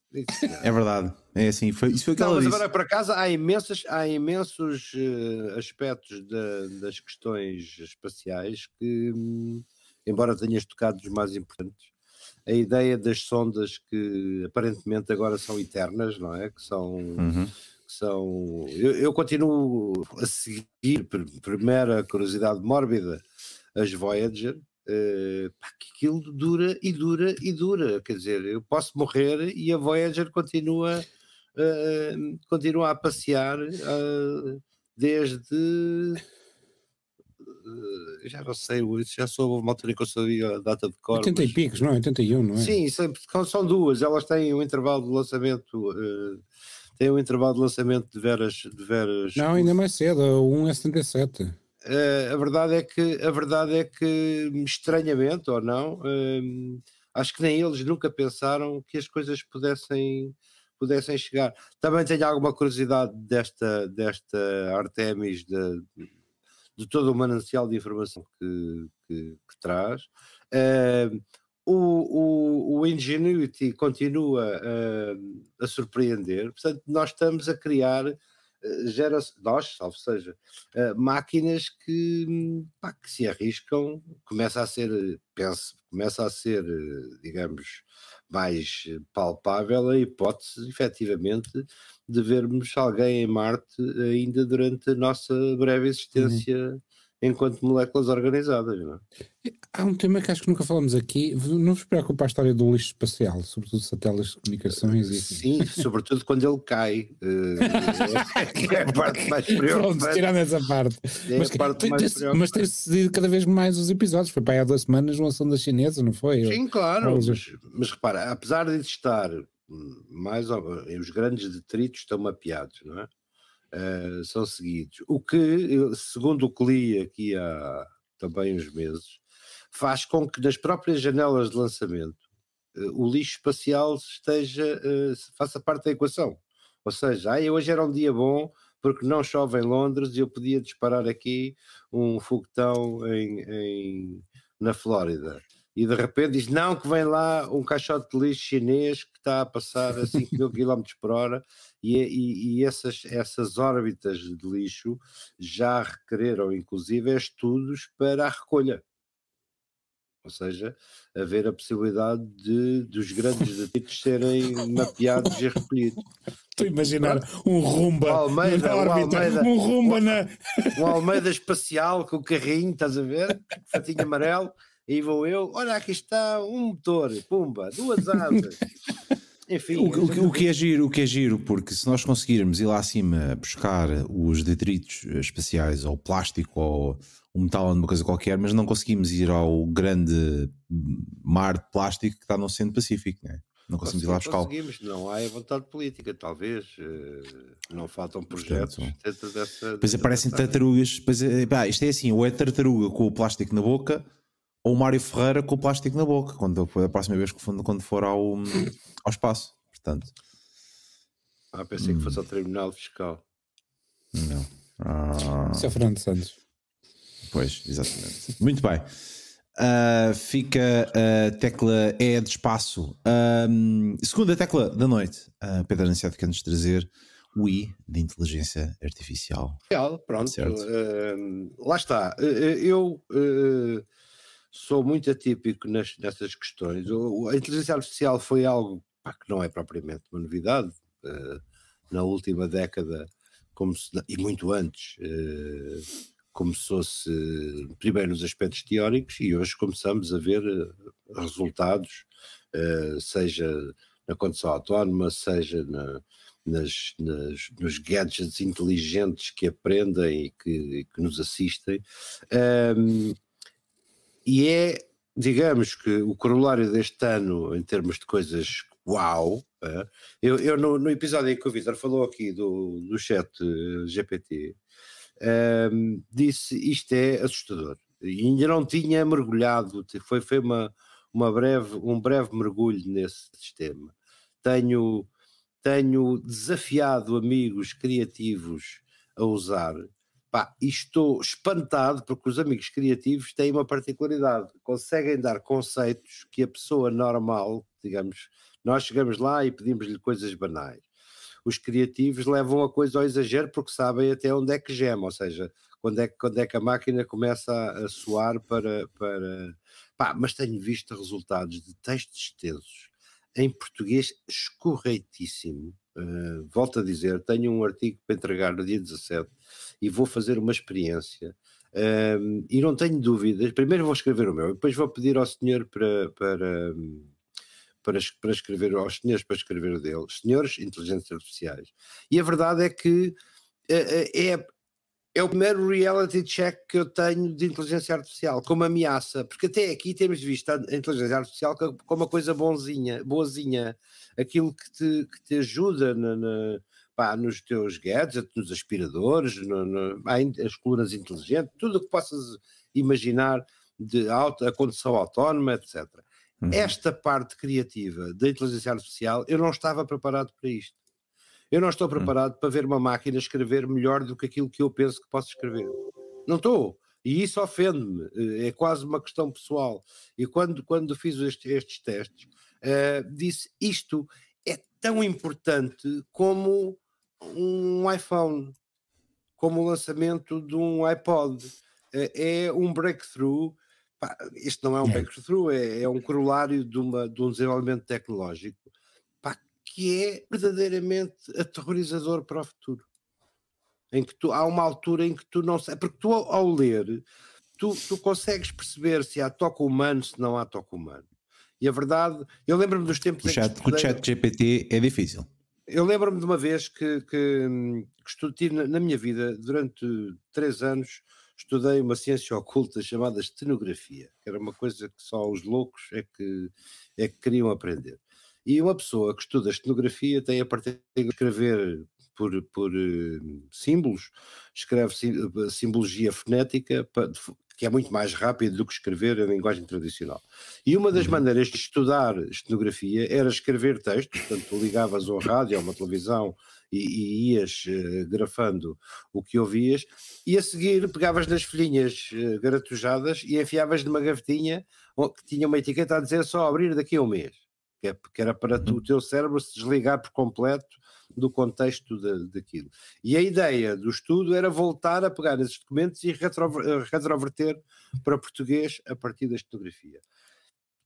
É verdade. É assim, foi, isso foi o que ela mas disse. agora, por acaso, há, imensas, há imensos uh, aspectos de, das questões espaciais que, um, embora tenhas tocado os mais importantes, a ideia das sondas que aparentemente agora são eternas, não é? Que são. Uhum. Que são eu, eu continuo a seguir, primeira curiosidade mórbida, as Voyager, Uh, pá, que aquilo dura e dura e dura. Quer dizer, eu posso morrer e a Voyager continua, uh, continua a passear uh, desde. já não sei, já soube uma altura que eu sabia a data de cor. 80 mas... e picos, não é? 81, não é? Sim, sempre, são duas. Elas têm um intervalo de lançamento. tem um intervalo de lançamento de veras. De veras não, ainda mais cedo, um é 77. Uh, a verdade é que a verdade é que estranhamente ou não uh, acho que nem eles nunca pensaram que as coisas pudessem pudessem chegar. Também tenho alguma curiosidade desta desta Artemis de, de todo o manancial de informação que, que, que traz. Uh, o, o, o, Ingenuity continua a surpreender. Portanto nós estamos a criar eh, gera nós, salvo seja, uh, máquinas que, pá, que se arriscam, começa a ser, penso, começa a ser, digamos, mais palpável a hipótese, efetivamente, de vermos alguém em Marte ainda durante a nossa breve existência uhum. Enquanto moléculas organizadas. Não é? Há um tema que acho que nunca falamos aqui. Não vos preocupa a história do lixo espacial, sobretudo satélites de comunicações? E... Sim, sobretudo quando ele cai. Uh, é a parte mais preocupante. Pronto, tirando essa parte. É mas, parte mas tem sucedido cada vez mais os episódios. Foi para aí há duas semanas uma sonda chinesa, não foi? Sim, claro. Mas, mas repara, apesar de estar mais os grandes detritos estão mapeados, não é? Uh, são seguidos. O que, segundo o que li aqui há também uns meses, faz com que nas próprias janelas de lançamento uh, o lixo espacial esteja, uh, faça parte da equação. Ou seja, ah, hoje era um dia bom porque não chove em Londres e eu podia disparar aqui um foguetão em, em na Flórida e de repente diz não que vem lá um caixote de lixo chinês que está a passar a 5 mil km por hora e, e, e, essas, essas órbitas de lixo já requereram inclusive estudos para a recolha ou seja, haver a possibilidade de dos grandes detritos serem mapeados e recolhidos. Estou a imaginar um rumba Almeida, na órbita, um, Almeida, um rumba um, na... um Almeida espacial com o carrinho, estás a ver? Fatinho amarelo e vou eu, olha aqui está um motor, pumba, duas asas. Enfim, o, o, o, que é giro, o que é giro, porque se nós conseguirmos ir lá acima buscar os detritos espaciais, ou plástico, ou o metal, ou uma coisa qualquer, mas não conseguimos ir ao grande mar de plástico que está no Oceano Pacífico, né? não conseguimos ir lá buscar. Conseguimos, não há vontade política, talvez, eh, não faltam projetos Portanto, dentro dessa. Pois aparecem tartarugas, pois é, pá, isto é assim, ou é tartaruga com o plástico na boca ou o Mário Ferreira com o plástico na boca, quando a próxima vez que for, quando for ao, ao espaço. Portanto. Ah, pensei hum. que fosse ao Tribunal Fiscal. Não. Ah. Isso é Fernando Santos. Pois, exatamente. Muito bem. Uh, fica a tecla E de espaço. Um, segunda tecla da noite. Uh, Pedro Ansiado quer nos trazer o I de inteligência artificial. Real, pronto. Uh, lá está. eu sou muito atípico nas, nessas questões. O, a inteligência artificial foi algo pá, que não é propriamente uma novidade. Uh, na última década, como se, e muito antes, uh, começou-se primeiro nos aspectos teóricos e hoje começamos a ver uh, resultados, seja na condução autónoma, seja na, nas, nas, nos gadgets inteligentes que aprendem e que, que nos assistem. Um, e é, digamos que o corolário deste ano, em termos de coisas uau, é, eu, eu no, no, episódio em que o Vitor falou aqui do, do chat eh, GPT, um, disse isto é assustador. E ainda não tinha mergulhado, foi, foi uma, uma breve, um breve mergulho nesse sistema. Tenho, tenho desafiado amigos criativos a usar Pá, estou espantado porque os amigos criativos têm uma particularidade, conseguem dar conceitos que a pessoa normal, digamos, nós chegamos lá e pedimos-lhe coisas banais. Os criativos levam a coisa ao exagero porque sabem até onde é que gema, ou seja, quando é, quando é que a máquina começa a, a soar para. para... Pá, mas tenho visto resultados de textos extensos em português escorreitíssimo. Uh, volto a dizer, tenho um artigo para entregar no dia 17 e vou fazer uma experiência. Um, e não tenho dúvidas. Primeiro vou escrever o meu, depois vou pedir ao senhor para, para, para, para escrever, aos senhores para escrever o dele, senhores inteligências artificiais. E a verdade é que é, é, é o primeiro reality check que eu tenho de inteligência artificial, como ameaça, porque até aqui temos visto a inteligência artificial como uma coisa bonzinha, boazinha, aquilo que te, que te ajuda na, na pá, nos teus gadgets, nos aspiradores, no, no, as colunas inteligentes, tudo o que possas imaginar de auto, a condução autónoma, etc. Uhum. Esta parte criativa da inteligência artificial, eu não estava preparado para isto. Eu não estou uhum. preparado para ver uma máquina escrever melhor do que aquilo que eu penso que posso escrever. Não estou. E isso ofende-me, é quase uma questão pessoal. E quando, quando fiz estes, estes testes, uh, disse isto é tão importante como um iPhone, como o lançamento de um iPod. É, é um breakthrough. isto não é um é. breakthrough, é, é um corolário de, uma, de um desenvolvimento tecnológico que é verdadeiramente aterrorizador para o futuro. em que tu há uma altura em que tu não sabes, porque tu ao, ao ler, tu, tu consegues perceber se há toque humano, se não há toque humano. E a verdade, eu lembro-me dos tempos o chat, estudei, o chat GPT é difícil. Eu lembro-me de uma vez que, que, que estudei na, na minha vida, durante três anos, estudei uma ciência oculta chamada estenografia, que era uma coisa que só os loucos é que, é que queriam aprender. E uma pessoa que estuda estenografia tem a partir de escrever por, por uh, símbolos, escreve sim, simbologia fonética, que é muito mais rápido do que escrever em linguagem tradicional. E uma das uhum. maneiras de estudar estenografia era escrever textos, portanto, tu ligavas ao rádio, a uma televisão e, e ias uh, grafando o que ouvias, e a seguir pegavas nas folhinhas uh, garatujadas e enfiavas numa gavetinha que tinha uma etiqueta a dizer só abrir daqui a um mês, que, é, que era para o teu cérebro se desligar por completo do contexto daquilo. E a ideia do estudo era voltar a pegar esses documentos e retroverter para português a partir da etnografia.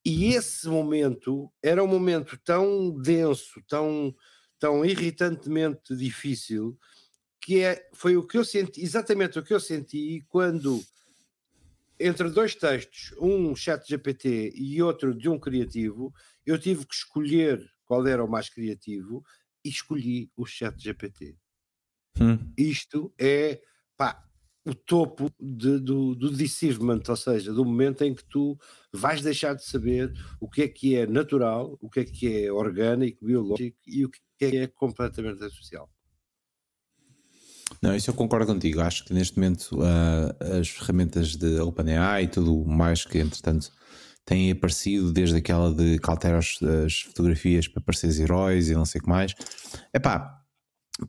E esse momento era um momento tão denso, tão, tão irritantemente difícil, que é, foi o que eu senti, exatamente o que eu senti quando entre dois textos, um chat GPT e outro de um criativo, eu tive que escolher qual era o mais criativo e escolhi o chat GPT. Hum. Isto é pá, o topo de, do, do deceivement, ou seja, do momento em que tu vais deixar de saber o que é que é natural, o que é que é orgânico, biológico e o que é que é completamente artificial. Não, isso eu concordo contigo. Acho que neste momento uh, as ferramentas de OpenAI e tudo mais que, entretanto, têm aparecido, desde aquela de que as, as fotografias para parecer heróis e não sei o que mais. Epá,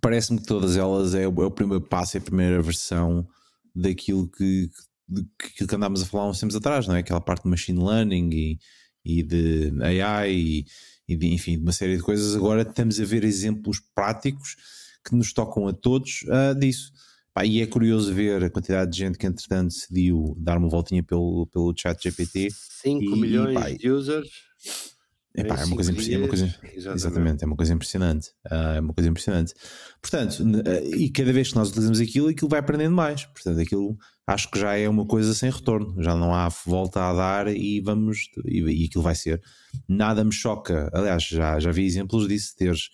parece-me que todas elas é o, é o, primeiro passo, é a primeira versão daquilo que, de, que andámos a falar uns tempos atrás, não é? Aquela parte de machine learning e, e de AI e, e de, enfim, de uma série de coisas. Agora estamos a ver exemplos práticos que nos tocam a todos uh, disso. Pá, e é curioso ver a quantidade de gente que, entretanto, decidiu dar uma voltinha pelo, pelo chat GPT. 5 e, milhões pá, de users. Epá, é, uma coisa, é uma coisa exatamente. exatamente. é uma coisa impressionante. Uh, é uma coisa impressionante. Portanto, uh, e cada vez que nós utilizamos aquilo, aquilo vai aprendendo mais. Portanto, aquilo acho que já é uma coisa sem retorno. Já não há volta a dar e vamos. E, e aquilo vai ser. Nada me choca. Aliás, já, já vi exemplos disso: teres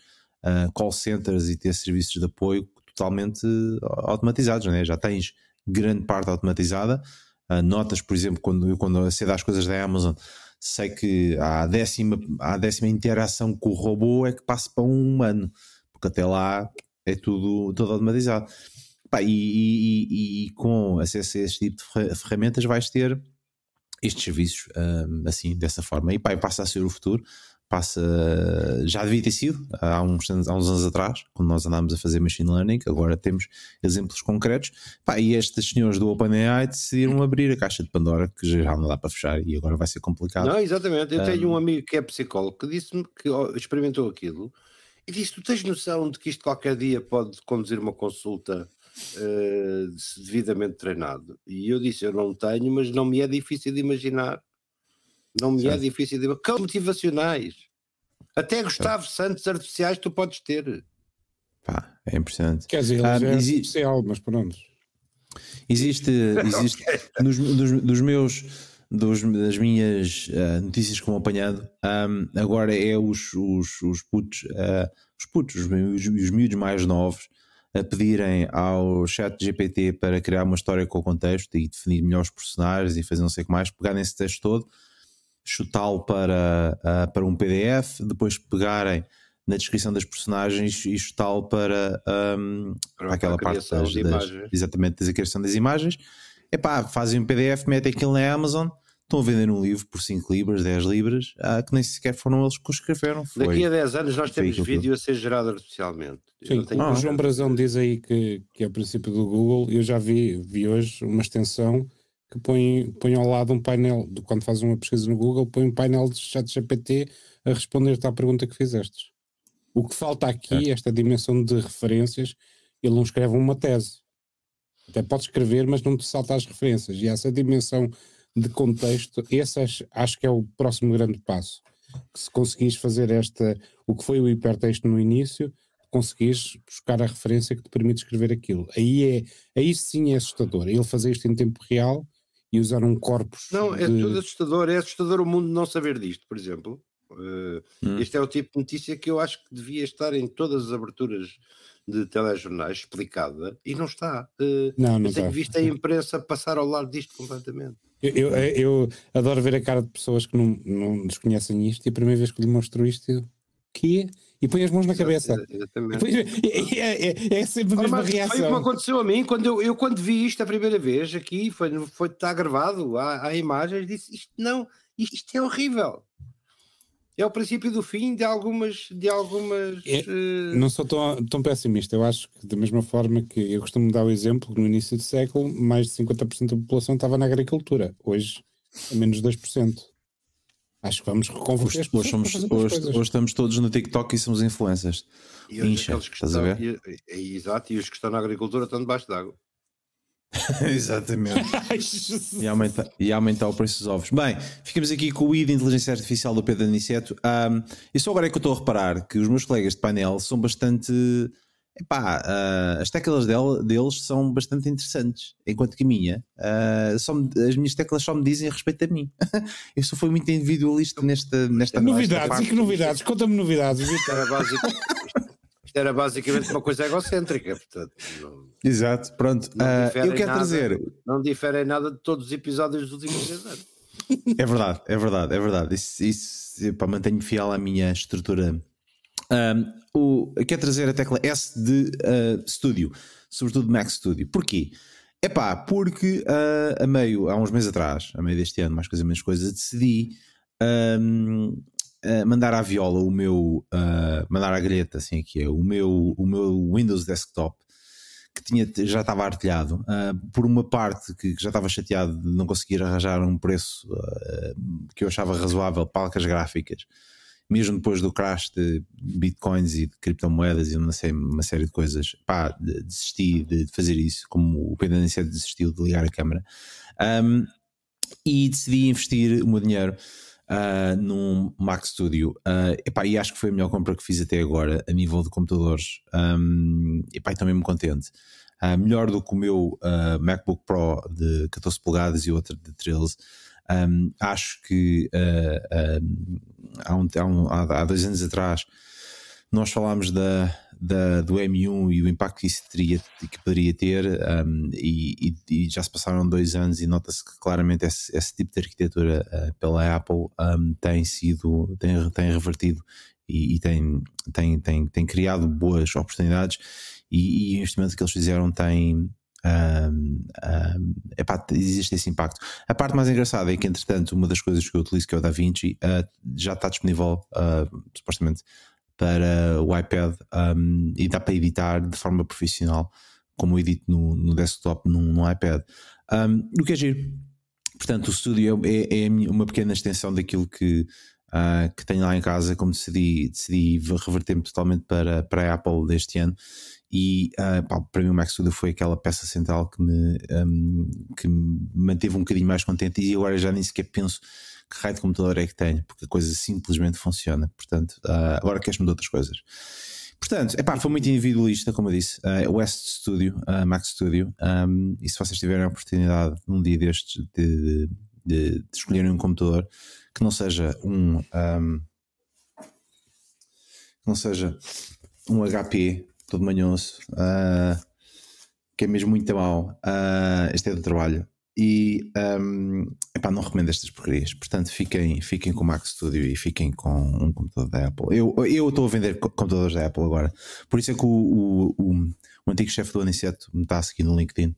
uh, call centers e ter serviços de apoio totalmente automatizados, né? já tens grande parte automatizada. Uh, notas, por exemplo, quando eu quando acedo às coisas da Amazon, sei que a décima, a décima interação com o robô é que passa para um humano, porque até lá é tudo, tudo automatizado. Pá, e, e, e, com acesso a este tipo de ferramentas vais ter estes serviços um, ah, assim, dessa forma. E pá, passa a ser o futuro passa, já devia ter sido há uns, há uns anos atrás, quando nós andámos a fazer machine learning, agora temos exemplos concretos, Pá, e estes senhores do OpenAI decidiram abrir a caixa de Pandora, que já não dá para fechar e agora vai ser complicado. Não, exatamente, eu tenho um, um amigo que é psicólogo que disse-me que experimentou aquilo e disse, tu tens noção de que isto qualquer dia pode conduzir uma consulta uh, devidamente treinado? E eu disse, eu não tenho, mas não me é difícil de imaginar não me é certo. é difícil de. Que motivacionais. Até Gustavo certo. Santos artificiais tu podes ter. Pá, é impressionante. Quer dizer, ah, é existe, especial, mas pronto. Existe, existe nos, dos, dos, meus dos, das minhas uh, notícias que vou apanhado, um, agora é os, os, os putos, uh, os putos, os, os, os miúdos mais novos a pedirem ao chat GPT para criar uma história com o contexto e definir melhor os personagens e fazer não sei o que mais, pegarem esse texto todo chutá-lo para, uh, para um PDF, depois pegarem na descrição das personagens e chutá-lo para, um, para aquela parte das, das, exatamente da criação das imagens. Epá, fazem um PDF, metem aquilo na Amazon, estão a vender um livro por 5 libras, 10 libras, uh, que nem sequer foram eles que o escreveram. Foi, Daqui a 10 anos nós temos vídeo a ser gerado artificialmente. Sim, tenho... o João Brazão diz aí que, que é o princípio do Google, eu já vi, vi hoje uma extensão que põe, põe ao lado um painel, quando fazes uma pesquisa no Google, põe um painel de chat GPT a responder-te à pergunta que fizeste. O que falta aqui, é. esta dimensão de referências, ele não escreve uma tese. Até pode escrever, mas não te salta as referências. E essa dimensão de contexto, esse acho que é o próximo grande passo. Que se conseguires fazer esta, o que foi o hipertexto no início, conseguires buscar a referência que te permite escrever aquilo. Aí, é, aí sim é assustador. Ele fazer isto em tempo real e usar um corpus. Não, é de... tudo assustador. É assustador o mundo não saber disto, por exemplo. Uh, hum. Este é o tipo de notícia que eu acho que devia estar em todas as aberturas de telejornais explicada e não está. Uh, não, não eu tenho está. visto a imprensa passar ao lado disto completamente. Eu, eu, eu, adoro ver a cara de pessoas que não, não desconhecem isto e a primeira vez que lhe mostro isto, eu, que e põe as mãos na cabeça. É, é, é, é, sempre a mesma reação. Foi o que aconteceu a mim quando eu, eu, quando vi isto a primeira vez aqui, foi, foi está gravado, há, há imagens, disse isto não, isto, é horrível é o princípio do fim de algumas. De algumas é, uh... Não sou tão, tão pessimista. Eu acho que, da mesma forma que eu costumo dar o exemplo, no início do século, mais de 50% da população estava na agricultura. Hoje, é menos de 2%. Acho que vamos reconverter hoje, hoje, somos, hoje, hoje, estamos todos no TikTok e somos influências. E Incha, que estão, estás a ver? E, e, exato, e os que estão na agricultura estão debaixo d'água. Exatamente. e, aumentar, e aumentar o preço dos ovos. Bem, ficamos aqui com o I de inteligência artificial do Pedro Aniceto. Um, e só agora é que eu estou a reparar que os meus colegas de painel são bastante. Epá, uh, as teclas dele, deles são bastante interessantes, enquanto que a minha, uh, só me, as minhas teclas só me dizem a respeito a mim. eu só fui muito individualista nesta, nesta Novidades, nesta e que novidades? Conta-me novidades, Era básico, isto era basicamente uma coisa egocêntrica, portanto. Não, Exato, pronto. Uh, eu quero nada, trazer. Não difere nada de todos os episódios dos últimos 10 anos. É verdade, é verdade, é verdade. Isso, isso para mantenho fiel à minha estrutura. O, eu quero trazer a tecla S de uh, Studio, sobretudo Mac Studio. Porquê? É pá, porque uh, a meio, há uns meses atrás, a meio deste ano, mais coisa menos coisa, decidi um, mandar à viola o meu, uh, mandar à grelha, assim que é, o meu, o meu Windows Desktop que tinha, já estava artilhado, uh, por uma parte que, que, já estava chateado de não conseguir arranjar um preço uh, que eu achava razoável para as gráficas, mesmo depois do crash de bitcoins e de criptomoedas e uma série, uma série de coisas, pá, desisti de fazer isso, como o Pedro desistiu de ligar a câmera, um, e decidi investir o meu dinheiro uh, num Mac Studio. Uh, epá, e acho que foi a melhor compra que fiz até agora a nível de computadores. Um, epá, estou mesmo contente. Uh, melhor do que o meu uh, MacBook Pro de 14 polegadas e outro de 13. Um, acho que uh, há, um, há, um, há, dois anos atrás nós falámos da, da, do M1 e o impacto que isso teria, que poderia ter, um, e, e, já se passaram dois anos e nota-se que claramente esse, esse, tipo de arquitetura uh, pela Apple um, tem sido, tem, tem revertido e, e, tem, tem, tem, tem criado boas oportunidades e, e o investimento que eles fizeram tem. Um, um, epá, existe esse impacto. A parte mais engraçada é que, entretanto, uma das coisas que eu utilizo, que é o DaVinci, uh, já está disponível, uh, supostamente, para o iPad um, e dá para editar de forma profissional, como eu edito no, no desktop no iPad. Um, o que é giro. Portanto, o estúdio é, é, uma pequena extensão daquilo que, uh, que tenho lá em casa, como decidi, decidi reverter-me totalmente para, para a Apple deste ano. E uh, pá, para mim o Mac Studio foi aquela peça central que me, um, que me manteve um bocadinho mais contente e agora já nem sequer penso que raio de computador é que tenho, porque a coisa simplesmente funciona. Portanto, uh, agora queres-me de outras coisas. Portanto, epá, foi muito individualista, como eu disse. Uh, West Studio, uh, Mac Studio. Um, e se vocês tiverem a oportunidade num dia destes de, de, de escolherem um computador que não seja um, um que não seja um HP todo manhoso, uh, que é mesmo muito mau. Uh, este é do trabalho e um, epá, não recomendo estas porcarias. Portanto, fiquem, fiquem com o Mac Studio e fiquem com um computador da Apple. Eu, eu estou a vender computadores da Apple agora. Por isso é que o, o, o, o antigo chefe do Aniceto me está a seguir no LinkedIn.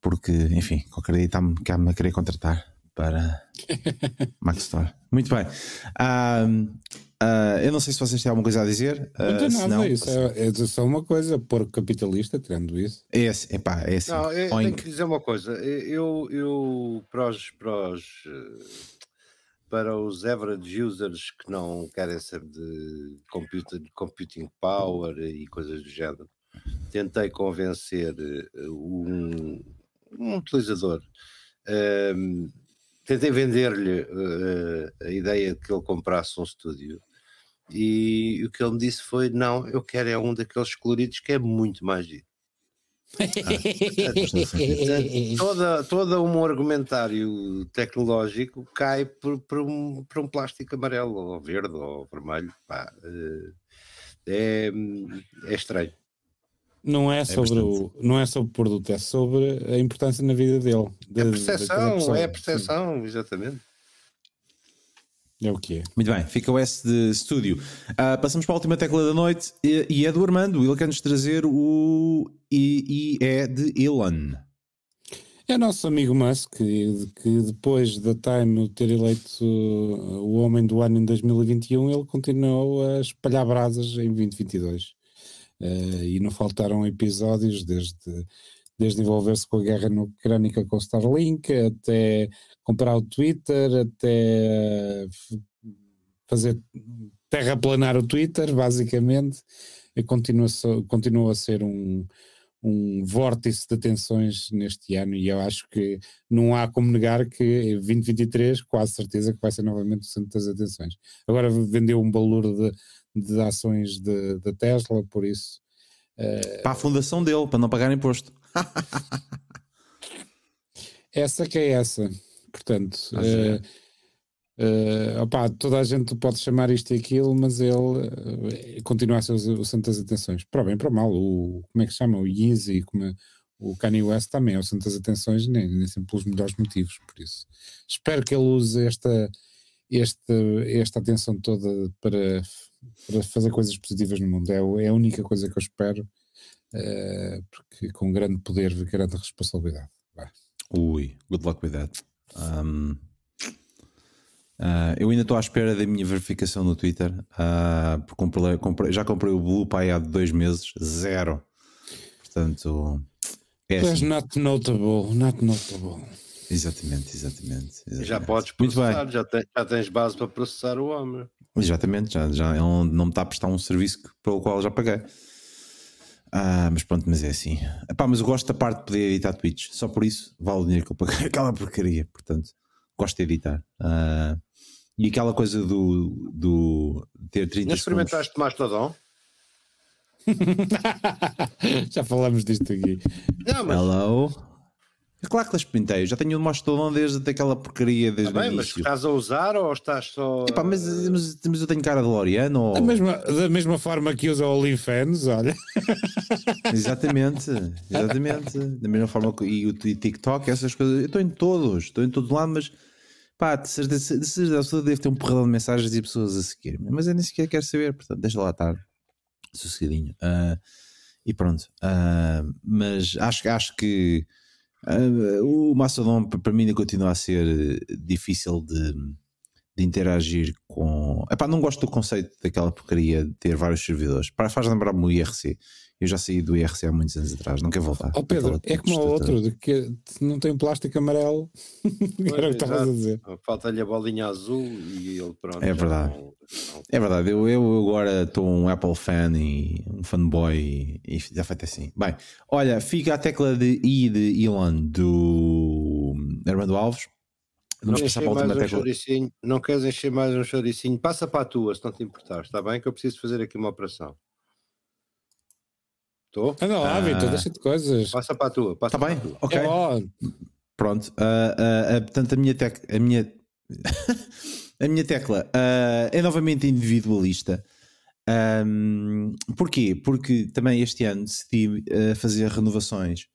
Porque, enfim, qualquer dia está-me a querer contratar para Mac Store. Muito bem. Um, Uh, eu não sei se vocês têm alguma coisa a dizer. Uh, não tem nada, isso é, é, só uma coisa, por capitalista, tirando isso. É, esse, epá, é assim. Não, eu tenho que dizer uma coisa. Eu, eu para, os, para, os, para os average users que não querem ser de computer, computing power e coisas do género, tentei convencer um, um utilizador. Um, tentei vender-lhe uh, a ideia de que ele comprasse um estúdio E o que ele me disse foi: não, eu quero é um daqueles coloridos que é muito mais giro. Ah, toda, toda um argumentário tecnológico cai por, por, um, por um plástico amarelo, ou verde, ou vermelho. Pá, eh, é, é estranho. Não é, é sobre o, não é sobre o produto, é sobre a importância na vida dele. De, a percepção, é a percepção, exatamente. É o que é. Muito bem, fica o S de estúdio. Uh, passamos para a última tecla da noite e, e é do Armando. Ele quer-nos trazer o I, é de Elon. É nosso amigo Musk, que, que depois da Time ter eleito o homem do ano em 2021, ele continuou a espalhar brasas em 2022. Uh, e não faltaram episódios desde, desde envolver-se com a guerra ucrânica com o Starlink até comprar o Twitter, até fazer terraplanar o Twitter, basicamente, continua, continua a ser um, um vórtice de atenções neste ano e eu acho que não há como negar que em 2023 quase certeza que vai ser novamente o centro das atenções. Agora vendeu um valor de, de ações da Tesla, por isso... Uh, para a fundação dele, para não pagar imposto. essa que é essa. Portanto, uh, uh, opá, toda a gente pode chamar isto e aquilo, mas ele continua a ser o, o centro das atenções. Para bem, para mal. O, como é que chama? O Yeezy, como é, o Kanye West também é o centro das atenções, nem, nem sempre pelos melhores motivos. Por isso, espero que ele use esta, esta, esta atenção toda para, para fazer coisas positivas no mundo. É, é a única coisa que eu espero, uh, porque com grande poder vem grande responsabilidade. Vai. Ui, good luck with that. Um, uh, eu ainda estou à espera da minha verificação no Twitter. Uh, porque comprei, comprei, já comprei o Blue Pie há dois meses, zero. Portanto, é assim. not notable, not notable. Exatamente, exatamente, exatamente. Já podes processar, já, já, tens base para processar o homem. Exatamente, já, já ele não me está a prestar um serviço pelo qual já paguei. Ah, mas pronto, mas é assim. Epá, mas eu gosto da parte de poder editar tweets. Só por isso vale o dinheiro que eu paguei aquela porcaria. Portanto, gosto de editar. Ah, e aquela coisa do, do ter 30 Não experimentaste segundos... Mastodon? Já falamos disto aqui. Não, mas... Hello. É claro que las experimentei, já tenho o Mastodon desde aquela porcaria desde tá bem, o início. Mas estás a usar ou estás só. Epá, mas, mas, mas eu tenho cara de Loriano. Ou... Da, mesma, da mesma forma que usa o OnlyFans, olha. exatamente, exatamente. Da mesma forma que e o TikTok, essas coisas. Eu estou em todos, estou em todo lado, mas pá, de certeza, de certeza deve ter um porradão de mensagens e pessoas a seguir. Mas eu nem sequer quero saber, portanto, deixa lá estar, sossegadinho. Uh, e pronto. Uh, mas acho, acho que Uh, o Mastodon para mim ainda continua a ser difícil de, de interagir com. Epá, não gosto do conceito daquela porcaria de ter vários servidores. Para, faz lembrar-me o IRC. Eu já saí do IRC há muitos anos atrás, não quero voltar. Oh Pedro, é como o outro, de que não tem plástico amarelo. Era o que estavas a dizer. Falta-lhe a bolinha azul e ele pronto. É verdade. Não, não... É verdade. Eu, eu agora estou um Apple fan e um fanboy e, e já feito assim. Bem, olha, fica a tecla de I de Elon do Armando Alves. Vamos passar para a última um tecla. Não queres encher mais um choricinho? Passa para a tua, se não te importares, está bem? Que eu preciso fazer aqui uma operação. Estou? Anda lá, ah, Vitor, deixa de coisas. Passa para a tua. Passa tá bem, ok. É Pronto. Uh, uh, portanto, a minha, tec a minha, a minha tecla é novamente individualista. Um, porquê? Porque também este ano decidi fazer renovações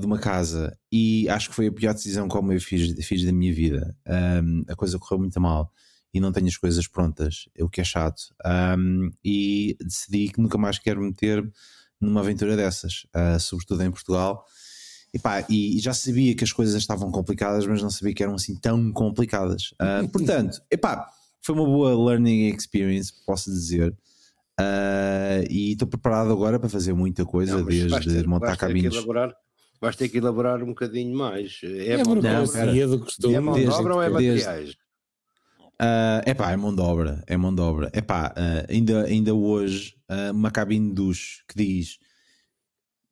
de uma casa e acho que foi a pior decisão como eu fiz, fiz da minha vida. Um, a coisa correu muito mal e não tenho as coisas prontas, o que é chato. Um, e decidi que nunca mais quero meter numa aventura dessas, uh, sobretudo em Portugal. E, pá, e, já sabia que as coisas estavam complicadas, mas não sabia que eram assim tão complicadas. Uh, portanto, epá, foi uma boa learning experience, posso dizer. Uh, e estou preparado agora para fazer muita coisa, não, desde ter, montar caminhos. Elaborar, vais ter que elaborar um bocadinho mais. É, é burocracia do costume. É mão de obra ou é materiais? Uh, epá, é mão de obra, é mão de obra. Epá, uh, ainda, ainda hoje, uh, uma cabine de duche que diz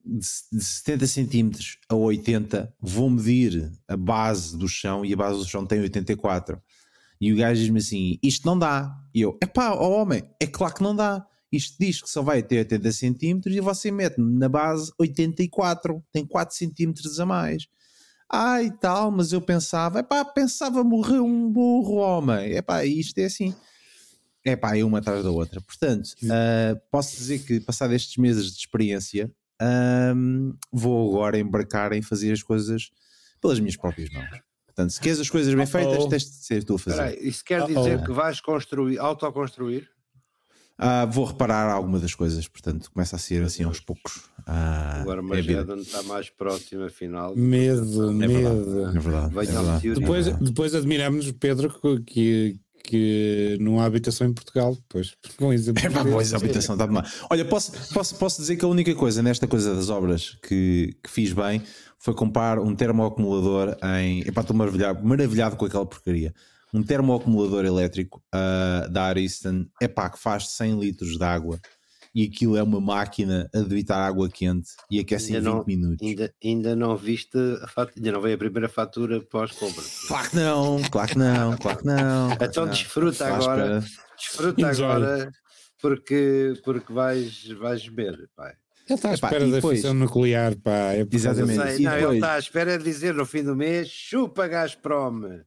de, de 70 centímetros a 80, vou medir a base do chão e a base do chão tem 84. E o gajo diz-me assim: Isto não dá. E eu: Epá, ó homem, é claro que não dá. Isto diz que só vai ter 80 centímetros e você mete-me na base 84, tem 4 centímetros a mais. Ai tal, mas eu pensava, epá, pensava morrer um burro homem. Epá, isto é assim. Epá, é uma atrás da outra. Portanto, uh, posso dizer que, passado estes meses de experiência, um, vou agora embarcar em fazer as coisas pelas minhas próprias mãos. Portanto, se queres as coisas bem feitas, tens de ser tu a fazer. Peraí, isso quer dizer que vais construir, autoconstruir? Uh, vou reparar alguma das coisas, portanto, começa a ser assim aos poucos. Uh, o Armageddon é está mais próximo, afinal. Medo, é medo. É verdade. É verdade. Depois, depois admiramos, Pedro, que, que não há habitação em Portugal. Pois, com exemplo. É, pois, a habitação está demais. Olha, posso, posso, posso dizer que a única coisa nesta coisa das obras que, que fiz bem foi comprar um termoacumulador em. Epá, estou maravilhado, maravilhado com aquela porcaria um termoacumulador elétrico uh, da Ariston, é pá, que faz 100 litros de água e aquilo é uma máquina a debitar água quente e aquece ainda em 20 não, minutos. Ainda, ainda não viste a fatura, ainda não veio a primeira fatura pós-compra. Claro que não, claro que não, claro que não. Claro então não. desfruta agora, desfruta agora porque, porque vais, vais beber, pai. Ele está à espera da fissão nuclear, pá. É Exatamente. Sei, não, ele está à espera de dizer no fim do mês: chupa Gazprom.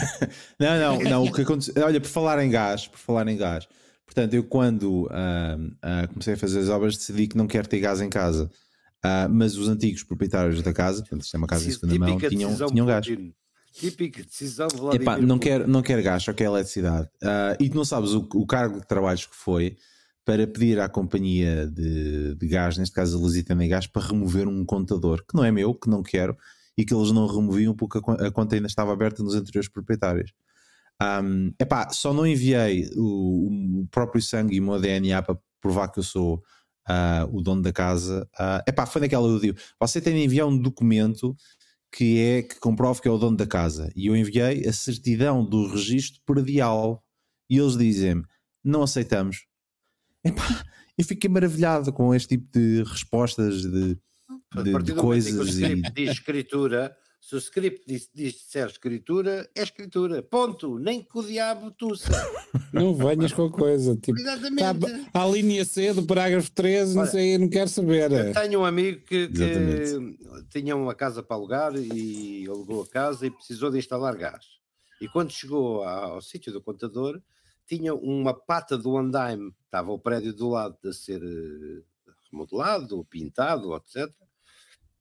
não, não, não. O que aconteceu. Olha, por falar em gás, por falar em gás. Portanto, eu quando uh, uh, comecei a fazer as obras decidi que não quero ter gás em casa. Uh, mas os antigos proprietários da casa, portanto, isto é uma casa de segunda mão, tinham, tinham gás. Típica decisão de Vladimir Epá, não quero, não quero gás, só quero eletricidade. e tu não sabes o, o, cargo de trabalhos que foi para pedir à companhia de, de gás, neste caso a Lusitana Gás, para remover um contador, que não é meu, que não quero, e que eles não removiam porque a conta ainda estava aberta nos anteriores proprietários. Um, epá, só não enviei o, o, próprio sangue e o meu DNA para provar que eu sou uh, o dono da casa. Uh, epá, foi naquela eu digo, você tem de enviar um documento que é que comprove que é o dono da casa. E eu enviei a certidão do registro predial e eles dizem-me, não aceitamos. Epá, eu fiquei maravilhado com este tipo de respostas de de, a partir do coisas momento em que o script e... diz escritura, se o script diz, diz disser escritura, é escritura. Ponto. Nem que o diabo tussa. Não venhas com a coisa. Tipo, Exatamente. Tá, a linha C do parágrafo 13, Olha, não sei, não quero saber. Eu tenho um amigo que, que tinha uma casa para alugar e alugou a casa e precisou de instalar gás. E quando chegou ao, ao sítio do contador, tinha uma pata do andaime, estava o prédio do lado a ser eh, remodelado, pintado, etc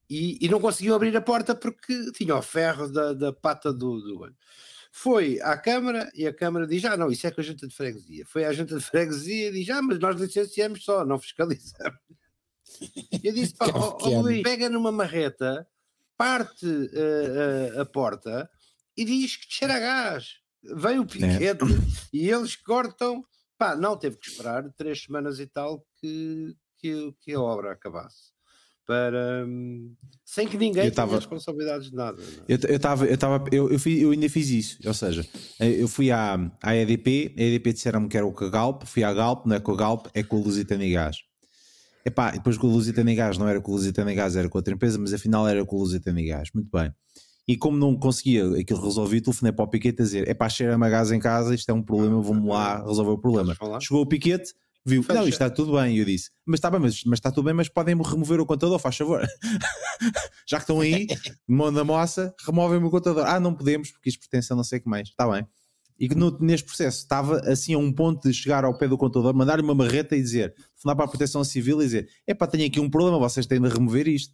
e, e não conseguiam abrir a porta porque tinha o ferro da, da pata do, do olho. Foi à Câmara e a Câmara diz: Ah, não, isso é com a junta de freguesia. Foi à junta de freguesia e diz: Ah, mas nós licenciamos só, não fiscalizamos. Eu disse: Pá, oh, oh, Luís, pega numa marreta, parte uh, uh, a porta e diz que cheira a gás. Vem o é. piquete é. e eles cortam. Pá, não, teve que esperar três semanas e tal que, que, que a obra acabasse para sem que ninguém tenha responsabilidades de nada. É? Eu estava, eu, tava, eu, eu, eu, ainda fiz isso, ou seja, eu fui à, à EDP, a EDP disseram-me que era com a Galp, fui à Galp, não é com a Galp, é com a Lusitana e Gás. Epá, depois com a Lusitana e Gás, não era com a Lusitana e Gás, era com outra empresa, mas afinal era com a Lusitana e Gás, muito bem. E como não conseguia aquilo resolver, telefonei para o Piquete a dizer: é pá, cheira-me a gás em casa, isto é um problema, vamos lá resolver o problema. Chegou o Piquete, viu, Fecha. não, isto está tudo bem. E eu disse, mas está bem, mas, mas está tudo bem, mas podem remover o contador, faz favor. Já que estão aí, mão da moça, removem-me o contador. Ah, não podemos, porque isto pertence a não sei o que mais. Está bem. E que no, neste processo estava assim a um ponto de chegar ao pé do contador, mandar-lhe uma marreta e dizer, fundar para a proteção civil e dizer, é pá, tenho aqui um problema, vocês têm de remover isto.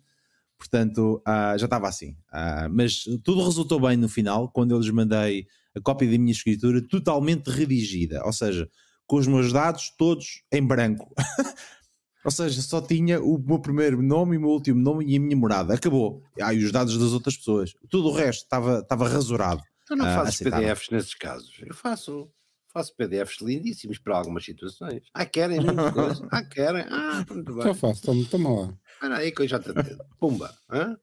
Portanto, uh, já estava assim. Uh, mas tudo resultou bem no final, quando eu lhes mandei a cópia da minha escritura totalmente redigida. Ou seja, com os meus dados todos em branco. Ou seja, só tinha o meu primeiro nome, o meu último nome e a minha morada. Acabou. Ah, e os dados das outras pessoas. Tudo o resto estava, estava rasurado. Tu não uh, fazes PDFs nesses casos. Eu faço. Faço PDFs lindíssimos para algumas situações. Ah, querem muitas coisas. Ah, querem. Ah, muito bem. Já faço, toma, toma lá. Espera aí que eu já te atendo. Pumba. Hã?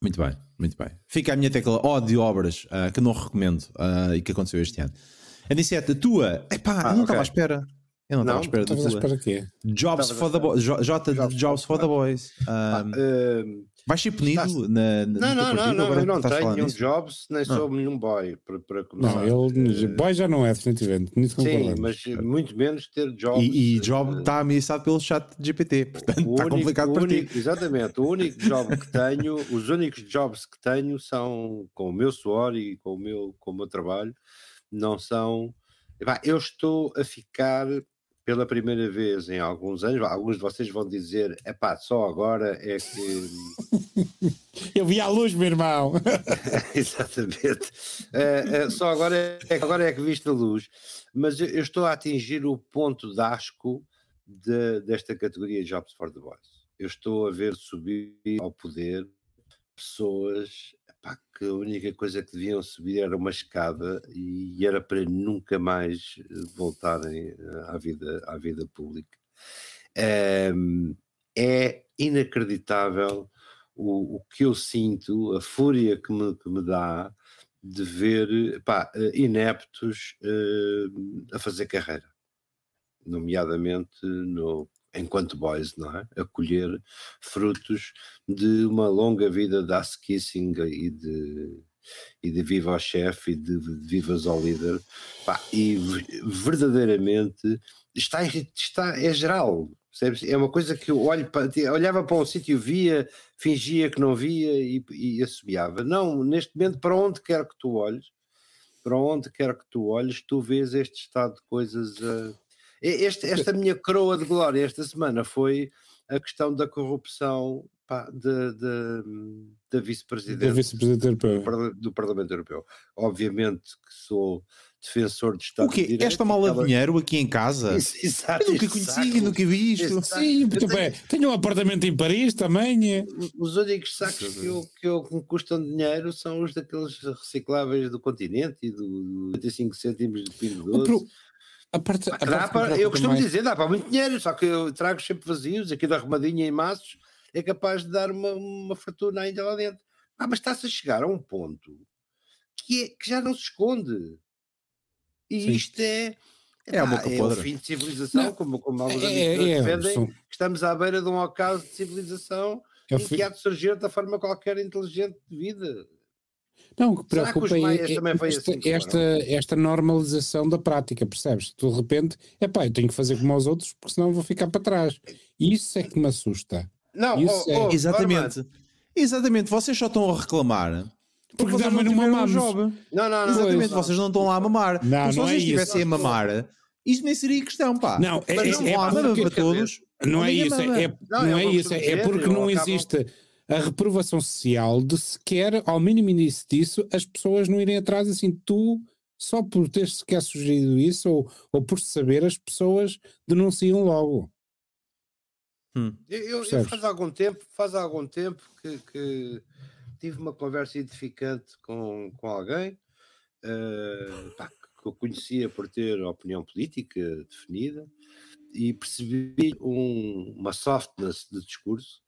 Muito bem, muito bem. Fica a minha tecla ó de obras uh, que não recomendo uh, e que aconteceu este ano. Anicete, a tua, epá, ah, não estava okay. à espera. Eu não estava à espera Estavas à espera quê? Jobs for the boys. J, J Jobs Jobs for the boys. Um, Eh, vais ser punido estás- na, na, não, não, não, não, eu não tenho um nisso? jobs, nem sou nenhum boy, para, para começar. Não, ele. Eh, Boy já não é, definitivamente. Sim, concordamos. mas muito menos ter jobs. E, e eh, Job está ameaçado pelo chat GPT, portanto está complicado para ti. único- Exatamente, o único job que tenho, os únicos jobs que tenho são com o meu suor e com o meu, com o meu trabalho, não são. Eu estou a ficar pela primeira vez em alguns anos, alguns de vocês vão dizer, é pá, só agora é que. Eu vi a luz, meu irmão. Exatamente. Eh, eh, só agora é, agora é que viste a luz. Mas eu, eu estou a atingir o ponto de asco de- desta categoria Jobs for the Boys. Eu estou a ver subir ao poder pessoas epá, que a única coisa que deviam subir era uma escada e era para nunca mais eh, voltarem eh, à vida, à vida pública. Ehm, é inacreditável o, o que eu sinto, a fúria que me, que me dá de ver pá, eh, ineptos eh, a fazer carreira, nomeadamente no, enquanto boys, não é? A colher frutos de uma longa vida de ass kissing e de, e de viva ao chefe e de, de vivas ao líder, pá, e ve- verdadeiramente está, está é geral. percebes? É uma coisa que eu olho para, olhava para um sítio, via, fingia que não via e, e assobiava. Não, neste momento, para onde quer que tu olhes, para onde quer que tu olhes, tu vês este estado de coisas. ah, e- este- esta minha coroa de glória esta semana foi a questão da corrupção pá, de- de- da Da vice-presidente do, do Parlamento Europeu. Obviamente que sou defensor de Estado O quê? de Direito. Esta mala ela- de dinheiro aqui em casa? Isso, exato, Eu nunca conheci, nunca vi isto. Sim, muito Eu tenho- bem. Tenho um apartamento em Paris também. é. Os únicos sacos que, eu, que, eu, que me custam dinheiro são os daqueles recicláveis do continente e do 25 cêntimos de pingo O doce. A parte, a Dá parte que para- eu costumo dizer, dá para muito dinheiro, só que eu trago sempre vazios, aqui da arrumadinha em maços, é capaz de dar uma, uma fortuna ainda lá dentro. Ah, mas está-se a chegar a um ponto que, é, que já não se esconde. E Sim. isto é. É a epá, boca é o fim de civilização, Não, como, como alguns é- amigos é- defendem, que estamos à beira de um ocaso de civilização é o em que há de surgir da forma qualquer inteligente de vida. Não, o que Será que preocupa os é, maias é também foi esta, assim que esta, esta normalização da prática, percebes? Tu de repente, é pá, eu tenho que fazer como aos outros, porque senão vou ficar para trás. Isso é que me assusta. Não, Isso oh, é- oh, Armando, Exatamente. Exatamente, vocês só estão a reclamar porque, Porque vocês não também não um mamamos. job. Não, não, não. Exatamente, não. vocês não estão lá a mamar. Não, Porque se não é vocês isso. estivessem a mamar, isto nem seria questão, pá. Não, é, Mas é, não é Não há porque- para todos. Não é isso, é, mama. é- Não, não é é que isso, é, é porque não acabo- existe a reprovação social de sequer, ao mínimo indício disso, as pessoas não irem atrás assim, tu, só por ter sequer sugerido isso, ou, ou por saber, as pessoas denunciam logo. Eu, eu- eu faz algum tempo, faz algum tempo que, que tive uma conversa edificante com, com alguém eh, pá, que eu conhecia por ter opinião política definida e percebi um- uma softness de discurso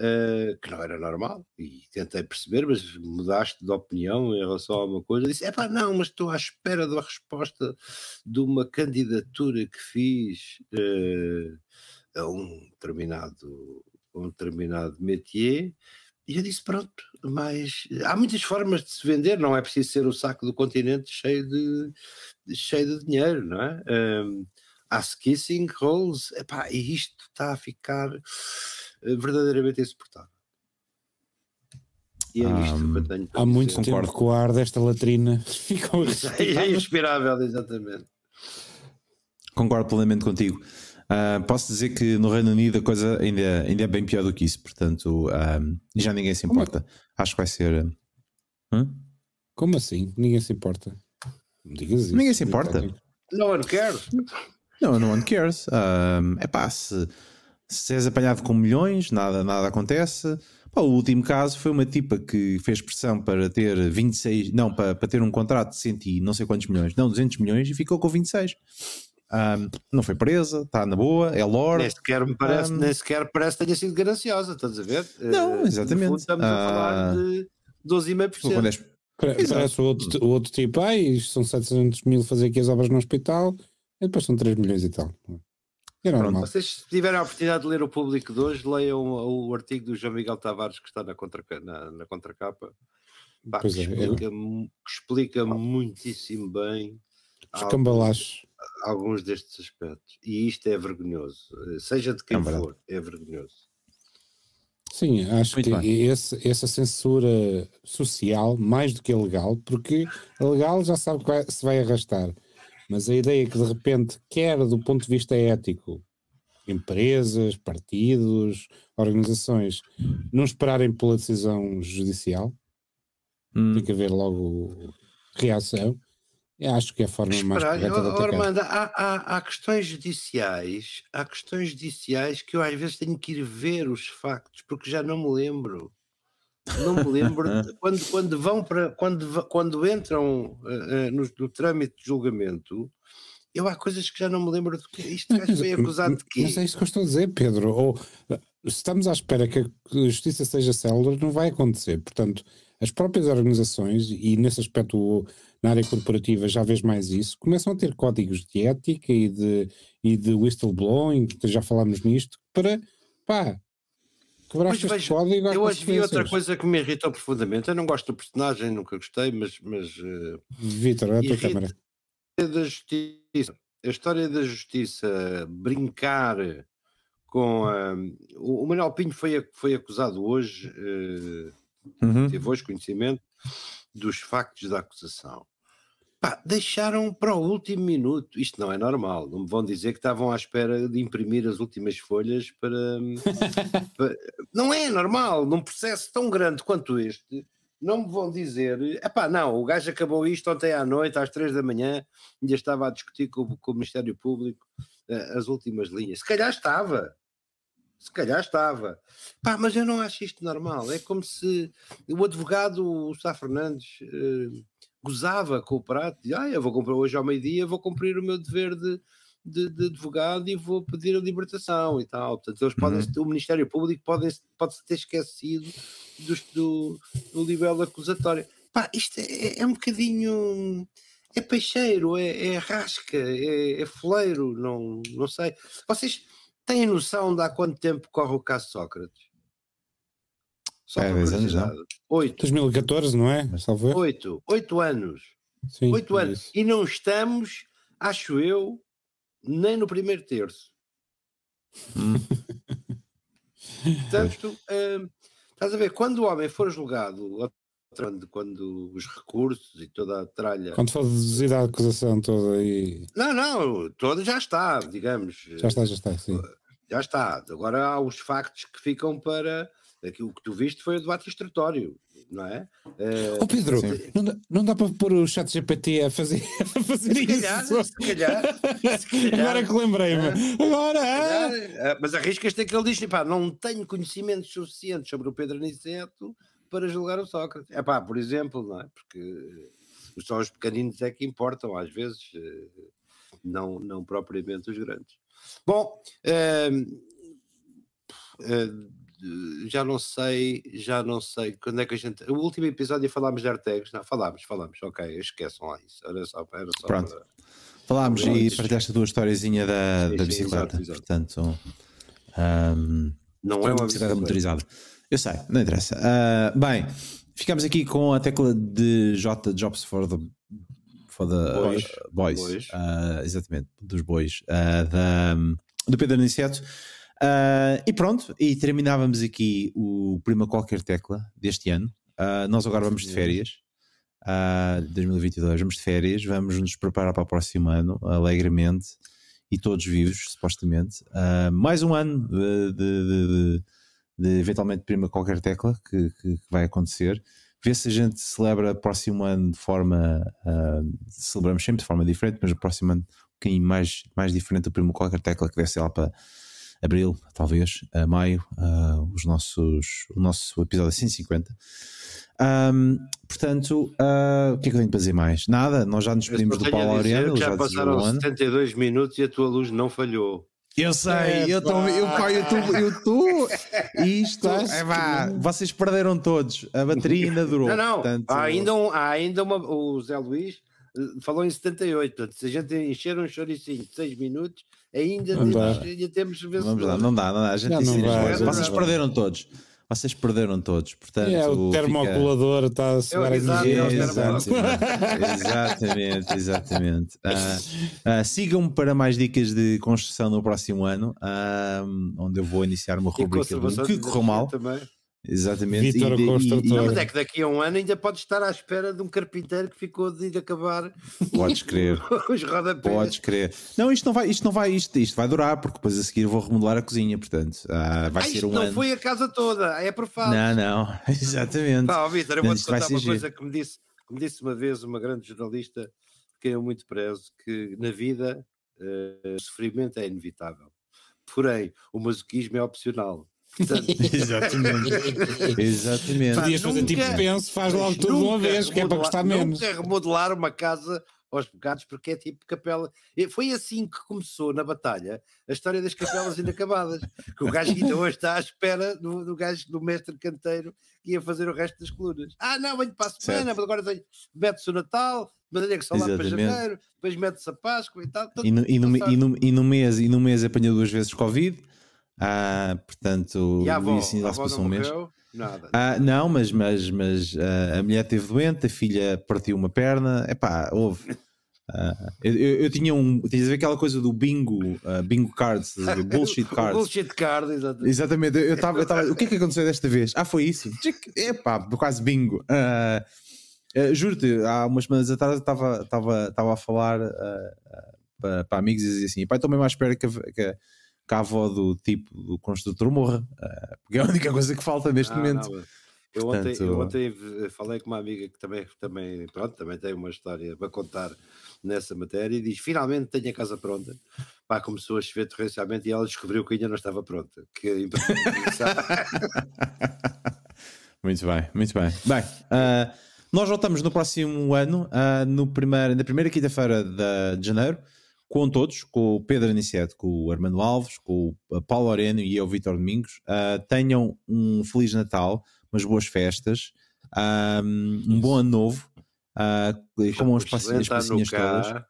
eh, que não era normal e tentei perceber, mas mudaste de opinião em relação a uma coisa. Disse: é pá, não, mas estou à espera da resposta de uma candidatura que fiz eh, a um determinado, um determinado métier. E eu disse: pronto, mas há muitas formas de se vender, não é preciso ser o saco do continente cheio de, cheio de dinheiro, não é? Um, há kissing rolls, epá, e isto está a ficar verdadeiramente insuportável. E é isto Hum, que eu tenho para Há muito dizer. Concordo. tempo que o ar desta latrina ficou É inspirável, exatamente. Concordo plenamente contigo. Ah, posso dizer que no Reino Unido a coisa ainda, ainda é bem pior do que isso, portanto, ah, já ninguém se Como é- importa. Acho que vai ser. hã? Como assim? Ninguém se importa. Isso. Ninguém se importa. No one cares. Não, no one cares. é pá, se, se és apanhado com milhões, nada, nada acontece. Pá, o último caso foi uma tipa que fez pressão para ter 26, não, para, para ter um contrato de 100 e não sei quantos milhões, não, 200 milhões e ficou com 26. Ahm, não foi presa, está na boa, é lore. Nem sequer me parece, Um, nem sequer parece que tenha sido gananciosa, estás a ver? Não, Eh, no exatamente. fundo estamos a Ah, falar de 12,5%. Quando és- Pare- Exato. Parece o outro, o outro tipo, ai, são 700 mil fazer aqui as obras no hospital, e depois são 3 milhões e tal. É normal. Vocês, se tiverem a oportunidade de ler o público de hoje, leiam o, o artigo do João Miguel Tavares que está na, contra, na, na contracapa. Bah, que, Pois é, explica, que explica muitíssimo bem alguns, alguns destes aspectos. E isto é vergonhoso. Seja de quem É for, é vergonhoso. Sim, acho Muito que esse- essa censura social, mais do que a legal, porque a legal já sabe que vai- se vai arrastar, mas a ideia que de repente, quer do ponto de vista ético, empresas, partidos, organizações, não esperarem pela decisão judicial, Hum, tem que haver logo reação. Eu acho que é a forma mais Esperar, correta de atacar. Armando, há, há, há questões judiciais, há questões judiciais que eu às vezes tenho que ir ver os factos, porque já não me lembro. Não me lembro quando, quando vão para quando, quando entram eh, eh, no, no trâmite de julgamento, eu há coisas que já não me lembro de que isto gajo foi acusado de quê? Mas é isso que eu estou a dizer, Pedro. Ou, se estamos à espera que a justiça seja célere, não vai acontecer. Portanto, as próprias organizações, e nesse aspecto na área corporativa já vês mais isso, começam a ter códigos de ética e de, e de whistleblowing, já falámos nisto, para pá, quebraste Pois este vejo, código. há Eu hoje vi outra coisa que me irritou profundamente. Eu não gosto do personagem, nunca gostei, mas, mas eh, Vítor, é a tua câmara. da justiça, a história da justiça brincar com a, o, o Manuel Pinho foi, foi acusado hoje, eh, uhum. teve hoje conhecimento dos factos da acusação. Pá, deixaram para o último minuto. Isto não é normal. Não me vão dizer que estavam à espera de imprimir as últimas folhas para. para- Não é normal. Num processo tão grande quanto este, não me vão dizer. Epá, não, o gajo acabou isto ontem à noite, às três da manhã, ainda estava a discutir com, o- com o Ministério Público eh, as últimas linhas. Se calhar estava. Se calhar estava. Pá, mas eu não acho isto normal. É como se o advogado, o Sá Fernandes, eh, gozava com o prato. Dizia, ah, eu vou comprar hoje ao meio-dia, vou cumprir o meu dever de, de, de advogado e vou pedir a libertação e tal. Portanto, eles podem, o Ministério Público pode, pode ter esquecido dos- do, do nível acusatório. Pá, isto é, é um bocadinho. É peixeiro, é, é rasca, é, é foleiro, não, não sei. Vocês têm noção de há quanto tempo corre o caso Sócrates? Só É, por 10 anos, não? curiosidade. Oito. 2014, não é? Erro? Oito. Oito anos. Sim, Oito é anos. isso. E não estamos, acho eu, nem no primeiro terço. Hum. Portanto, hum, estás a ver, quando o homem for julgado, quando, os recursos e toda a tralha. Quando for deduzida a acusação toda aí. Não, não, todo já está, digamos. Já está, já está, sim. Já está. Agora há os factos que ficam para. Aquilo que tu viste foi o debate instrutório, não é? Eh, Oh Pedro, não dá, não dá para pôr o chat GPT a fazer, a fazer se calhar, isso. se calhar, se calhar. Agora que lembrei-me. Agora! ah! Ah, Mas arriscas-te que ele diz: pá, não tenho conhecimentos suficientes sobre o Pedro Aniceto para julgar o Sócrates. É pá, por exemplo, não é? Porque só os pequeninos é que importam, às vezes, eh, não, não propriamente os grandes. Bom, ehm, eh, já não sei, já não sei quando é que a gente. O último episódio falámos de Artegs, não? Falámos, falámos, ok, esqueçam lá isso. Era só, era só Pronto. para- Falámos Pronto. e partilhaste a tua historiazinha da, Sim, da sim, bicicleta. exato, exato. Portanto, ahm, Não é uma bicicleta motorizada. Eu sei, não interessa. Ah, bem, ficamos aqui com a tecla de J Jobs for the, for the Boys. uh, boys. Boys. Ah, exatamente, dos bois, ah, da, do Pedro Aniceto. Ah, e pronto, e terminávamos aqui o Prima Qualquer Tecla deste ano. Ah, nós agora vamos de férias. Ah, 2022, vamos de férias, vamos nos preparar para o próximo ano, alegremente e todos vivos, supostamente. Ah, mais um ano de, de- de- de- eventualmente prima qualquer tecla que, que- que vai acontecer. Ver se a gente celebra próximo ano de forma. ah, celebramos sempre de forma diferente, mas o próximo ano um bocadinho mais, mais diferente do primo qualquer tecla que deve ser lá para abril, talvez, a maio, ah, os nossos, o nosso episódio 150. Ahm, portanto, ah, o que é que eu tenho para dizer mais? Nada, nós já nos só do Paulo ele já já passaram o ano. 72 minutos e a tua luz não falhou. Eu sei, eu estou, eu, pá, eu estou, eu estou, isto, é, vá, vocês perderam todos, a bateria ainda durou. Não, não, portanto, há ainda, um, há ainda uma, o Zé Luís falou em 78, portanto, se a gente encher um choricinho de 6 minutos, ainda Não temos, dá. ainda temos Vamos vencedor. lá, não dá, não dá. A gente Não, não ensina vai, Vocês vai. perderam todos. Vocês perderam todos. Portanto, É, o fica- termocolador está a segurar exato, aqui. é Exatamente, exatamente, exatamente. Ah, ah, Sigam-me para mais dicas de construção no próximo ano, ah, onde eu vou iniciar uma rubrica do que de correu mal. Também. Exatamente. Vítor E e- e- Não, mas é que daqui a um ano ainda pode estar à espera de um carpinteiro que ficou de ir acabar Podes crer. os rodapés. Podes crer. Não, isto não vai, isto não vai, isto, isto vai durar, porque depois a seguir vou remodelar a cozinha, portanto, ah, vai Ah, ser isto um não ano. foi a casa toda, é por falta. Não, não, exatamente. Pá, Vitor, eu vou-te contar uma giro. coisa que me disse, que me disse uma vez uma grande jornalista de quem eu muito prezo, que na vida eh, o sofrimento é inevitável. Porém, o masoquismo é opcional. Exatamente. Exatamente. Podias fazer tipo nunca- penso, faz logo tudo de uma nunca vez, que é para remodelar- custar menos. Nunca remodelar uma casa aos pecados, porque é tipo capela. Foi assim que começou na batalha a história das capelas inacabadas. Que o gajo ainda hoje está à espera do, do gajo do mestre canteiro que ia fazer o resto das colunas. Ah, não, venho para a semana, mas agora mete-se o Natal, madeira que só lá para janeiro, depois mete-se a Páscoa e tal. E no, e, no, e, no, e no mês e no mês apanhou duas vezes Covid, ah, portanto, E a avó, assim lá a se passou um mês. Nada. Ah, não, mas, mas, mas ah, a mulher esteve doente, a filha partiu uma perna, epá, houve. Ah, eu, eu, eu tinha um. Tinhas a ver aquela coisa do bingo, ah, bingo cards, bullshit cards. Bullshit card, exatamente. Exatamente, eu estava. O que é que aconteceu desta vez? Ah, foi isso? Tchic, Epá, quase bingo. Ah, Juro-te, há umas semanas atrás eu estava- a falar ah, para, para amigos e dizia assim: pai, estou mesmo à espera que, a- que, a- que a avó do tipo do construtor morra, ah, porque é a única coisa que falta neste momento. não, eu, ontem, Portanto- eu ontem eh, falei com uma amiga que também, também, pronto, também tem uma história para contar nessa matéria e diz: finalmente tenho a casa pronta. Pá, começou a chover torrencialmente e ela descobriu que ainda não estava pronta. Que começar- Muito bem, muito bem. Bem, ah, nós voltamos no próximo ano, ah, no primeiro, na primeira quinta-feira de janeiro, com todos, com o Pedro Aniceto, com o Armando Alves, com o Paulo Oreno e eu, Vitor Domingos. Ah, tenham um Feliz Natal, umas boas festas, ah, um bom ano novo, ah, e comam as Um passinhas, passinhas todas.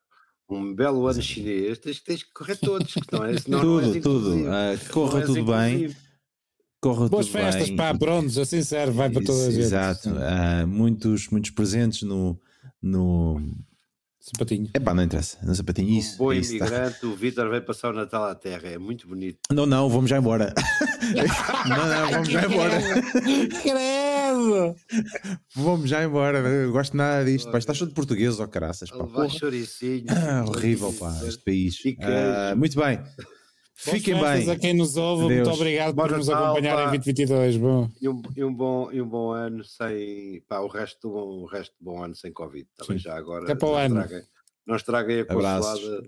Um belo ano chinês, tens, tens que correr todos, que não é? Não Tudo, és tudo. inclusivo. ah, que corra Não tudo bem. Corra Boas tudo festas, bem. pá, prontos, assim serve, vai para toda a gente. Exato. Ah, muitos, muitos presentes no. no Sapatinho. Epá, não interessa. No sapatinho. Isso. um bom isso, tá. imigrante, o Vitor veio passar o Natal à Terra, é muito bonito. Não, não, vamos já embora. não, não, vamos já embora. Credo! vamos já embora. Eu gosto nada disto. Pá, estás todo português, ó caraças. Pá. Ah, horrível, pá, este país. Ah, muito bem. Fiquem bem. a quem nos ouve, Deus. muito obrigado por Bom nos Natal, acompanhar pá. em 2022. Bom, E um, e um bom, e um bom ano sem pá, o resto o resto do bom ano sem Covid. Também Sim. já agora. Até para o não ano. estraguem- não estraguem a consolada